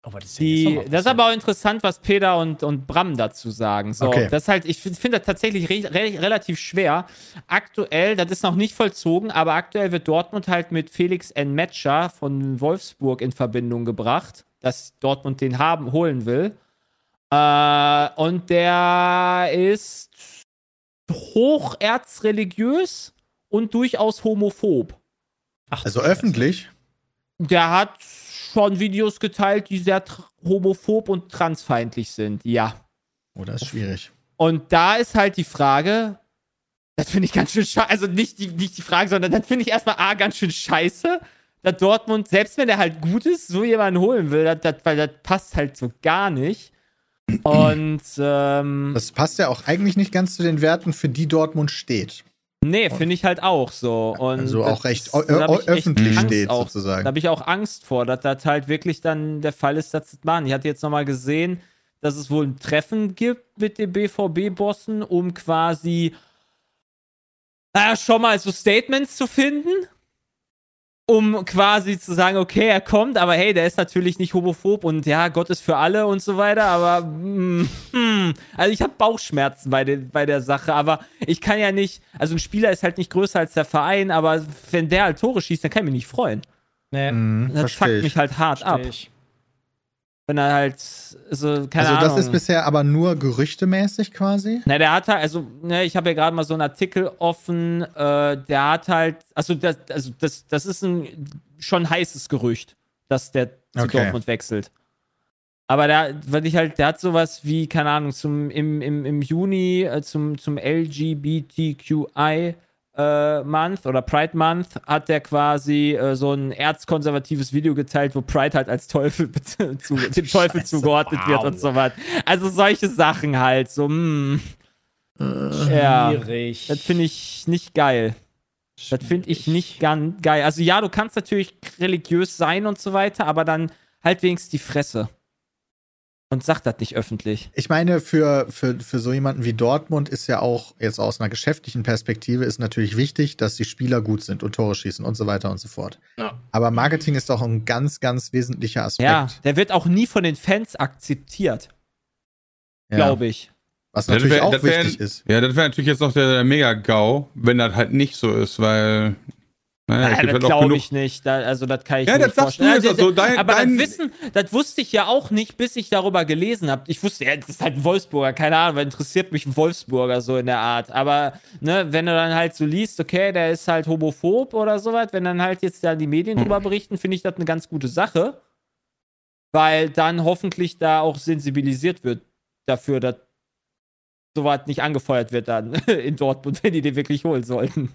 Aber das Die, das ist aber auch interessant, was Peter und, und Bram dazu sagen. So, Okay. das ist halt, ich finde find das tatsächlich re re relativ schwer. Aktuell, das ist noch nicht vollzogen, aber aktuell wird Dortmund halt mit Felix N. Metscher von Wolfsburg in Verbindung gebracht, dass Dortmund den haben, holen will. Äh, und der ist hocherzreligiös und durchaus homophob. Ach, Also öffentlich? Der hat schon Videos geteilt, die sehr homophob und transfeindlich sind. Ja. Oh, das ist schwierig. Und da ist halt die Frage, das finde ich ganz schön scheiße, also nicht die, nicht die Frage, sondern das finde ich erstmal A, ganz schön scheiße, dass Dortmund, selbst wenn der halt gut ist, so jemanden holen will, das, das, weil das passt halt so gar nicht. Und, ähm, Das passt ja auch eigentlich nicht ganz zu den Werten, für die Dortmund steht. Nee, finde ich halt auch so. Und Also auch recht echt öffentlich steht, auch. sozusagen. Da habe ich auch Angst vor, dass das halt wirklich dann der Fall ist, dass das machen. Ich hatte jetzt nochmal gesehen, dass es wohl ein Treffen gibt mit den BVB-Bossen, um quasi, naja, schon mal so Statements zu finden. Um quasi zu sagen, okay, er kommt, aber hey, der ist natürlich nicht homophob und ja, Gott ist für alle und so weiter, aber mm, hm, also ich habe Bauchschmerzen bei, den, bei der Sache, aber ich kann ja nicht, also ein Spieler ist halt nicht größer als der Verein, aber wenn der halt Tore schießt, dann kann ich mich nicht freuen. Nee, Mhm, Das fuckt ich. mich halt hart ab. versteh ich. Wenn er halt, so, keine Also, Ahnung. das ist bisher aber nur gerüchtemäßig quasi. Na, der hat halt, also, ne, ich habe ja gerade mal so einen Artikel offen, äh, der hat halt, also das, also das, das ist ein schon heißes Gerücht, dass der zu Okay. Dortmund wechselt. Aber der, weil ich halt, der hat sowas wie, keine Ahnung, zum, im, im, im Juni äh, zum, zum LGBTQI äh, Month oder Pride Month hat der quasi äh, so ein erzkonservatives Video geteilt, wo Pride halt als Teufel zu, dem Teufel zugeordnet wird und so was. Also solche Sachen halt, so, hm, ja, Schwierig. das finde ich nicht geil. Das finde ich nicht ganz geil. Also ja, du kannst natürlich religiös sein und so weiter, aber dann halt wenigstens die Fresse. Und sag das nicht öffentlich. Ich meine, für, für, für so jemanden wie Dortmund ist ja auch jetzt aus einer geschäftlichen Perspektive ist natürlich wichtig, dass die Spieler gut sind und Tore schießen und so weiter und so fort. Ja. Aber Marketing ist doch ein ganz, ganz wesentlicher Aspekt. Ja, der wird auch nie von den Fans akzeptiert, Ja. glaube ich. Was natürlich wär- auch das wär- wichtig ist. Ja, das wäre natürlich jetzt noch der, der Mega-GAU, wenn das halt nicht so ist, weil. Naja, gibt das glaube ich nicht. Da, also, das kann ich Ja, mir nicht vorstellen. jetzt, also dein- aber dein- das Wissen, das wusste ich ja auch nicht, bis ich darüber gelesen habe. Ich wusste, ja, das ist halt ein Wolfsburger, keine Ahnung, weil interessiert mich ein Wolfsburger so in der Art. Aber, ne, wenn du dann halt so liest, okay, der ist halt homophob oder sowas, wenn dann halt jetzt da die Medien Hm. drüber berichten, finde ich das eine ganz gute Sache. Weil dann hoffentlich da auch sensibilisiert wird dafür, dass sowas nicht angefeuert wird dann in Dortmund, wenn die den wirklich holen sollten.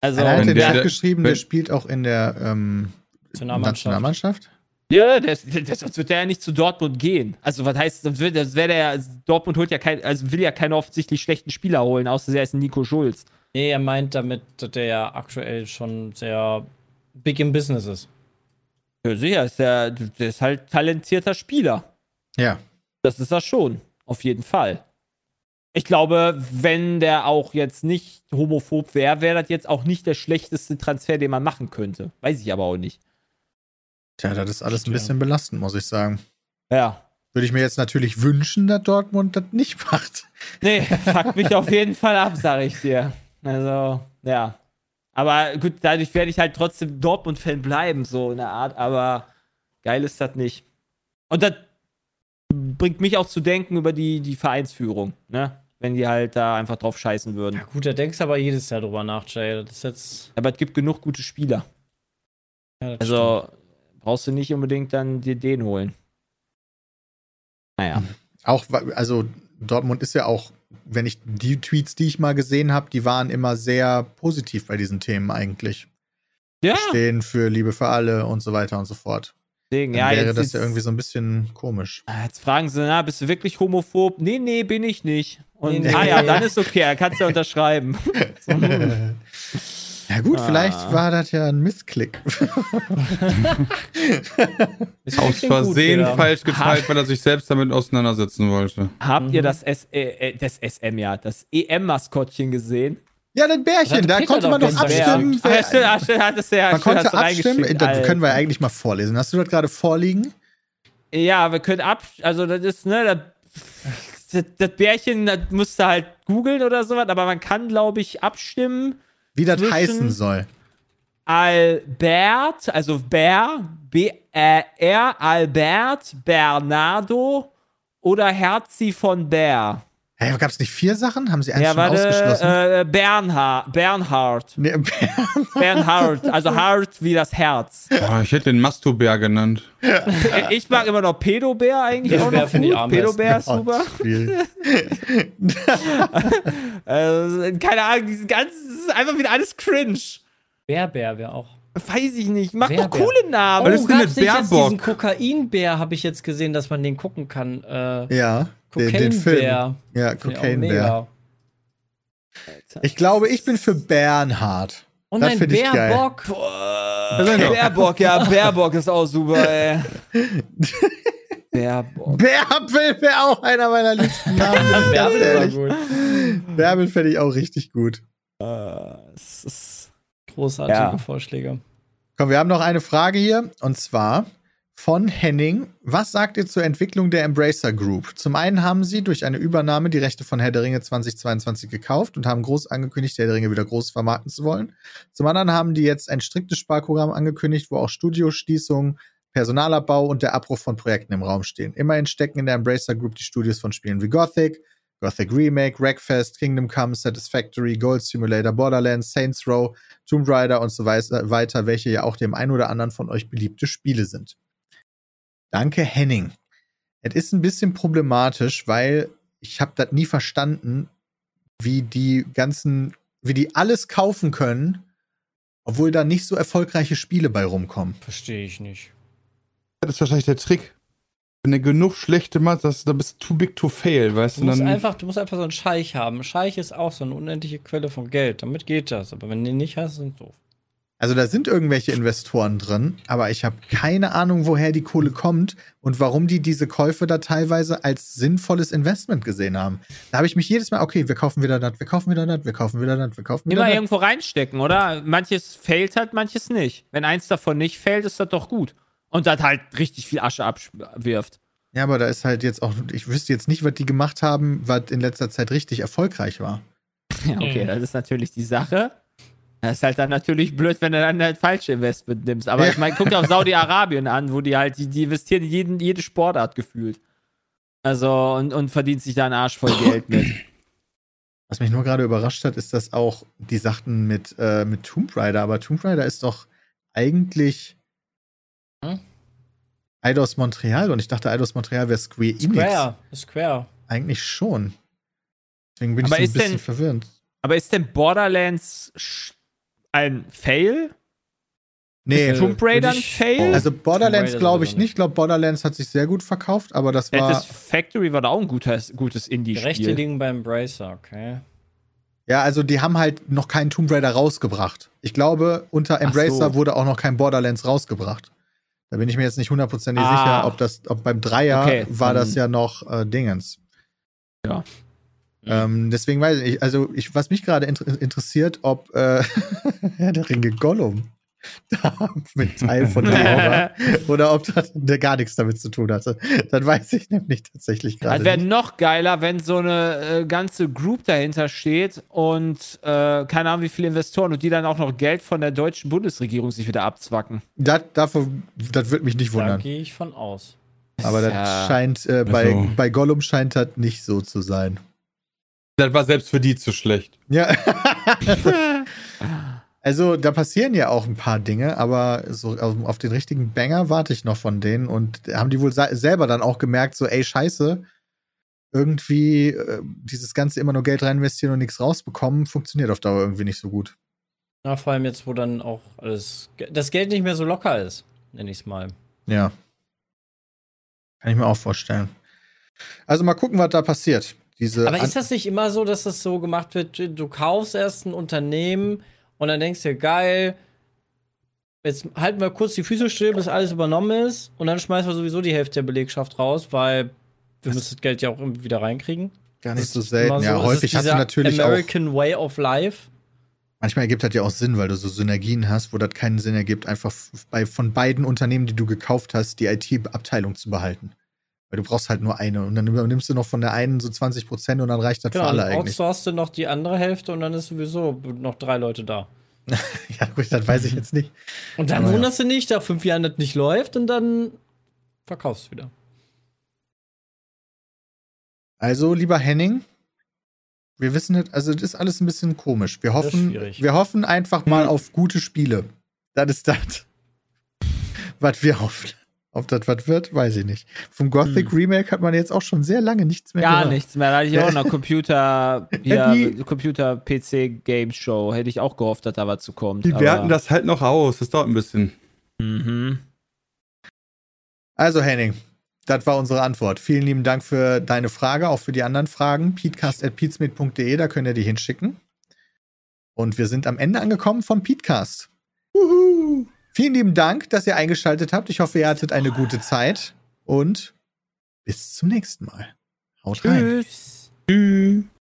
Also, Einer hat den der- Chat geschrieben, der spielt auch in der ähm, Nationalmannschaft. Nationalmannschaft. Ja, das, das, sonst wird der ja nicht zu Dortmund gehen. Also, was heißt, das wäre der ja, Dortmund holt ja kein, also will ja keine offensichtlich schlechten Spieler holen, außer er ist ein Nico Schulz. Nee, er meint damit, dass der ja aktuell schon sehr big im Business ist. Ja, sicher, ist der, der ist halt talentierter Spieler. Ja. Das ist er schon, auf jeden Fall. Ich glaube, wenn der auch jetzt nicht homophob wäre, wäre das jetzt auch nicht der schlechteste Transfer, den man machen könnte. Weiß ich aber auch nicht. Tja, das ist alles ein bisschen belastend, muss ich sagen. Ja. Würde ich mir jetzt natürlich wünschen, dass Dortmund das nicht macht. Nee, fuckt mich auf jeden Fall ab, sage ich dir. Also, ja. Aber gut, dadurch werde ich halt trotzdem Dortmund-Fan bleiben, so in der Art, aber geil ist das nicht. Und das bringt mich auch zu denken über die, die Vereinsführung, ne? Wenn die halt da einfach drauf scheißen würden. Ja, gut, da denkst du aber jedes Jahr drüber nach, Jay. Das ist jetzt. Aber es gibt genug gute Spieler. Ja, das Also brauchst du nicht unbedingt dann dir den holen. Naja. Auch, also Dortmund ist ja auch, wenn ich die Tweets, die ich mal gesehen habe, die waren immer sehr positiv bei diesen Themen eigentlich. Ja, Stehen für Liebe für alle und so weiter und so fort. Deswegen, Dann ja, wäre jetzt, das jetzt, ja irgendwie so ein bisschen komisch. Ah, Jetzt fragen sie, na, bist du wirklich homophob? Nee, nee, bin ich nicht. Und Nee, nee. ah ja, dann ist okay, dann kannst du ja unterschreiben. So, ja gut, Ah. vielleicht war das ja ein Missklick. Ist Aus gut, Versehen falsch geteilt, weil er sich selbst damit auseinandersetzen wollte. Habt ihr Mhm. das, S äh, äh, das SM, ja, das EM-Maskottchen gesehen? Ja, das Bärchen, hatte da konnte man doch abstimmen. ja, wer- stimmt, ah, stimmt, hattest du ja, Man konnte abstimmen, das können wir eigentlich mal vorlesen. Hast du das gerade vorliegen? Ja, wir können ab, also das ist, ne, das, das, Bärchen, das musst du halt googeln oder sowas, aber man kann, glaube ich, abstimmen. Wie das heißen soll. Albert, also Bär, B-R, Albert, Bernardo oder Herzi von Bär. Hey, gab es nicht vier Sachen? Haben sie eins Ja, schon warte, ausgeschlossen? äh, Bernhard, Bernhard, Nee, Bernhard, also Hart wie das Herz. Boah, ich hätte den Mastobär genannt. Äh, Ich mag immer noch Pedobär eigentlich auch Pedobär noch finde ich gut. Pedobär ist Oh, super. Äh, keine Ahnung, diesen ganzen, das ist einfach wieder alles cringe. Bärbär wäre auch. Weiß ich nicht. Mach doch coole Namen. Was ist denn gab's mit nicht jetzt Baerbock? diesen Kokainbär habe ich jetzt gesehen, dass man den gucken kann. Äh, ja, den, den Film. Kokainbär. Ja, Cocaine mega. Ich glaube, ich bin für Bernhard. Oh Das nein, find ich geil. Bärbock. Baerbock, ja, Baerbock ist auch super, ey. Baerbock. Bärbel wäre auch einer meiner liebsten Namen. Bärbel war gut. Bärbel fände ich auch richtig gut. Es ist- Großartige Ja. Vorschläge. Komm, wir haben noch eine Frage hier und zwar von Henning. Was sagt ihr zur Entwicklung der Embracer Group? Zum einen haben sie durch eine Übernahme die Rechte von Herr der Ringe 2022 gekauft und haben groß angekündigt, Herr der Ringe wieder groß vermarkten zu wollen. Zum anderen haben die jetzt ein striktes Sparprogramm angekündigt, wo auch Studioschließungen, Personalabbau und der Abbruch von Projekten im Raum stehen. Immerhin stecken in der Embracer Group die Studios von Spielen wie Gothic, Gothic Remake, Wreckfest, Kingdom Come, Satisfactory, Gold Simulator, Borderlands, Saints Row, Tomb Raider und so wei- weiter, welche ja auch dem einen oder anderen von euch beliebte Spiele sind. Danke, Henning. Es ist ein bisschen problematisch, weil ich habe das nie verstanden, wie die ganzen wie die alles kaufen können, obwohl da nicht so erfolgreiche Spiele bei rumkommen. Verstehe ich nicht. Das ist wahrscheinlich der Trick. Wenn du genug schlechte machst, das, dann bist du too big to fail, weißt Du du? musst, Dann, einfach, du musst einfach so einen Scheich haben. Ein Scheich ist auch so eine unendliche Quelle von Geld. Damit geht das. Aber wenn du den nicht hast, ist es doof. Also da sind irgendwelche Investoren drin, aber ich habe keine Ahnung, woher die Kohle kommt und warum die diese Käufe da teilweise als sinnvolles Investment gesehen haben. Da habe ich mich jedes Mal, okay, wir kaufen wieder das, wir kaufen wieder das, wir kaufen wieder das, wir kaufen wieder Immer das. irgendwo reinstecken, oder? Manches failt halt, manches nicht. Wenn eins davon nicht fällt, ist das doch gut. Und das halt richtig viel Asche abwirft. Ja, aber da ist halt jetzt auch, ich wüsste jetzt nicht, was die gemacht haben, was in letzter Zeit richtig erfolgreich war. Ja, okay, Mhm. das ist natürlich die Sache. Das ist halt dann natürlich blöd, wenn du dann halt falsche Investment nimmst. Aber ich meine, guck dir auf Saudi-Arabien an, wo die halt, die, die investieren in jeden, jede Sportart gefühlt. Also, und, und verdient sich da einen Arsch voll Geld mit. Was mich nur gerade überrascht hat, ist, dass auch die sagten mit, äh, mit Tomb Raider, aber Tomb Raider ist doch eigentlich Hm? Eidos Montreal und ich dachte, Eidos Montreal wäre Square Enix. Square. Square. Eigentlich schon. Deswegen bin Aber ich so ein ist bisschen denn- verwirrt. Aber ist denn Borderlands ein Fail? Nee, ist Tomb Raider ein ich- Fail? also Borderlands glaube ich nicht. Ich glaube, Borderlands hat sich sehr gut verkauft, aber das war. Factory war da auch ein gutes, gutes Die Rechte Indie-Spiel. liegen beim Bracer, okay. Ja, also die haben halt noch keinen Tomb Raider rausgebracht. Ich glaube, unter Embracer so. wurde auch noch kein Borderlands rausgebracht. Da bin ich mir jetzt nicht hundertprozentig Ah. sicher, ob das, ob beim Dreier Okay, war das dann- ja noch äh, Dingens. Ja. Ähm, deswegen weiß ich, nicht, also ich, was mich gerade inter interessiert, ob äh, Herr der Ringe Gollum da mit Teil von der war oder ob das der gar nichts damit zu tun hatte. Dann weiß ich nämlich tatsächlich Es gerade. wäre nicht. noch geiler, wenn so eine äh, ganze Group dahinter steht und äh, keine Ahnung, wie viele Investoren und die dann auch noch Geld von der deutschen Bundesregierung sich wieder abzwacken. Das, das würde mich nicht Da wundern. gehe ich von aus. Aber das Ja. scheint äh, bei, Also. bei Gollum scheint das nicht so zu sein. Das war selbst für die zu schlecht. Ja. also, da passieren ja auch ein paar Dinge, aber so auf, auf den richtigen Banger warte ich noch von denen und haben die wohl se- selber dann auch gemerkt, so, ey, scheiße, irgendwie äh, dieses Ganze immer nur Geld reinvestieren und nichts rausbekommen, funktioniert auf Dauer irgendwie nicht so gut. Na, vor allem jetzt, wo dann auch alles. Das Geld nicht mehr so locker ist, nenne ich es mal. Ja. Kann ich mir auch vorstellen. Also mal gucken, was da passiert. Diese Aber ist das nicht immer so, dass das so gemacht wird, du kaufst erst ein Unternehmen und dann denkst du, geil, jetzt halten wir kurz die Füße still, bis alles übernommen ist und dann schmeißen wir sowieso die Hälfte der Belegschaft raus, weil wir müssen das Geld ja auch irgendwie wieder reinkriegen. gar nicht so selten. Ja, so? Ist häufig hast du natürlich auch. American Way of Life. Manchmal ergibt das ja auch Sinn, weil du so Synergien hast, wo das keinen Sinn ergibt, einfach bei, von beiden Unternehmen, die du gekauft hast, die IT-Abteilung zu behalten. Weil du brauchst halt nur eine und dann übernimmst du noch von der einen so 20 Prozent und dann reicht das Genau, für alle eigentlich. outsourcest du noch die andere Hälfte und dann ist sowieso noch drei Leute da. Ja, gut, das weiß ich jetzt nicht. Und dann Aber ja. wunderst du nicht, nach fünf Jahren das nicht läuft und dann verkaufst du wieder. Also, lieber Henning, wir wissen nicht, also das ist alles ein bisschen komisch. Wir hoffen, wir hoffen einfach mal auf gute Spiele. Das ist das, was wir hoffen. Ob das was wird, weiß ich nicht. Vom Gothic Remake hat man jetzt auch schon sehr lange nichts mehr Gar gehört. nichts mehr. Da hatte ich auch noch Computer, Ja, hier, die- Computer PC Game Show. Hätte ich auch gehofft, dass da was zu kommt. Die werten das halt noch aus. Das dauert ein bisschen. Mhm. Also, Henning, das war unsere Antwort. Vielen lieben Dank für deine Frage, auch für die anderen Fragen. peatcast.peatsmit.de, da könnt ihr die hinschicken. Und wir sind am Ende angekommen vom Peatcast. Vielen lieben Dank, dass ihr eingeschaltet habt. Ich hoffe, ihr hattet eine gute Zeit und bis zum nächsten Mal. Haut Tschüss. rein. Tschüss.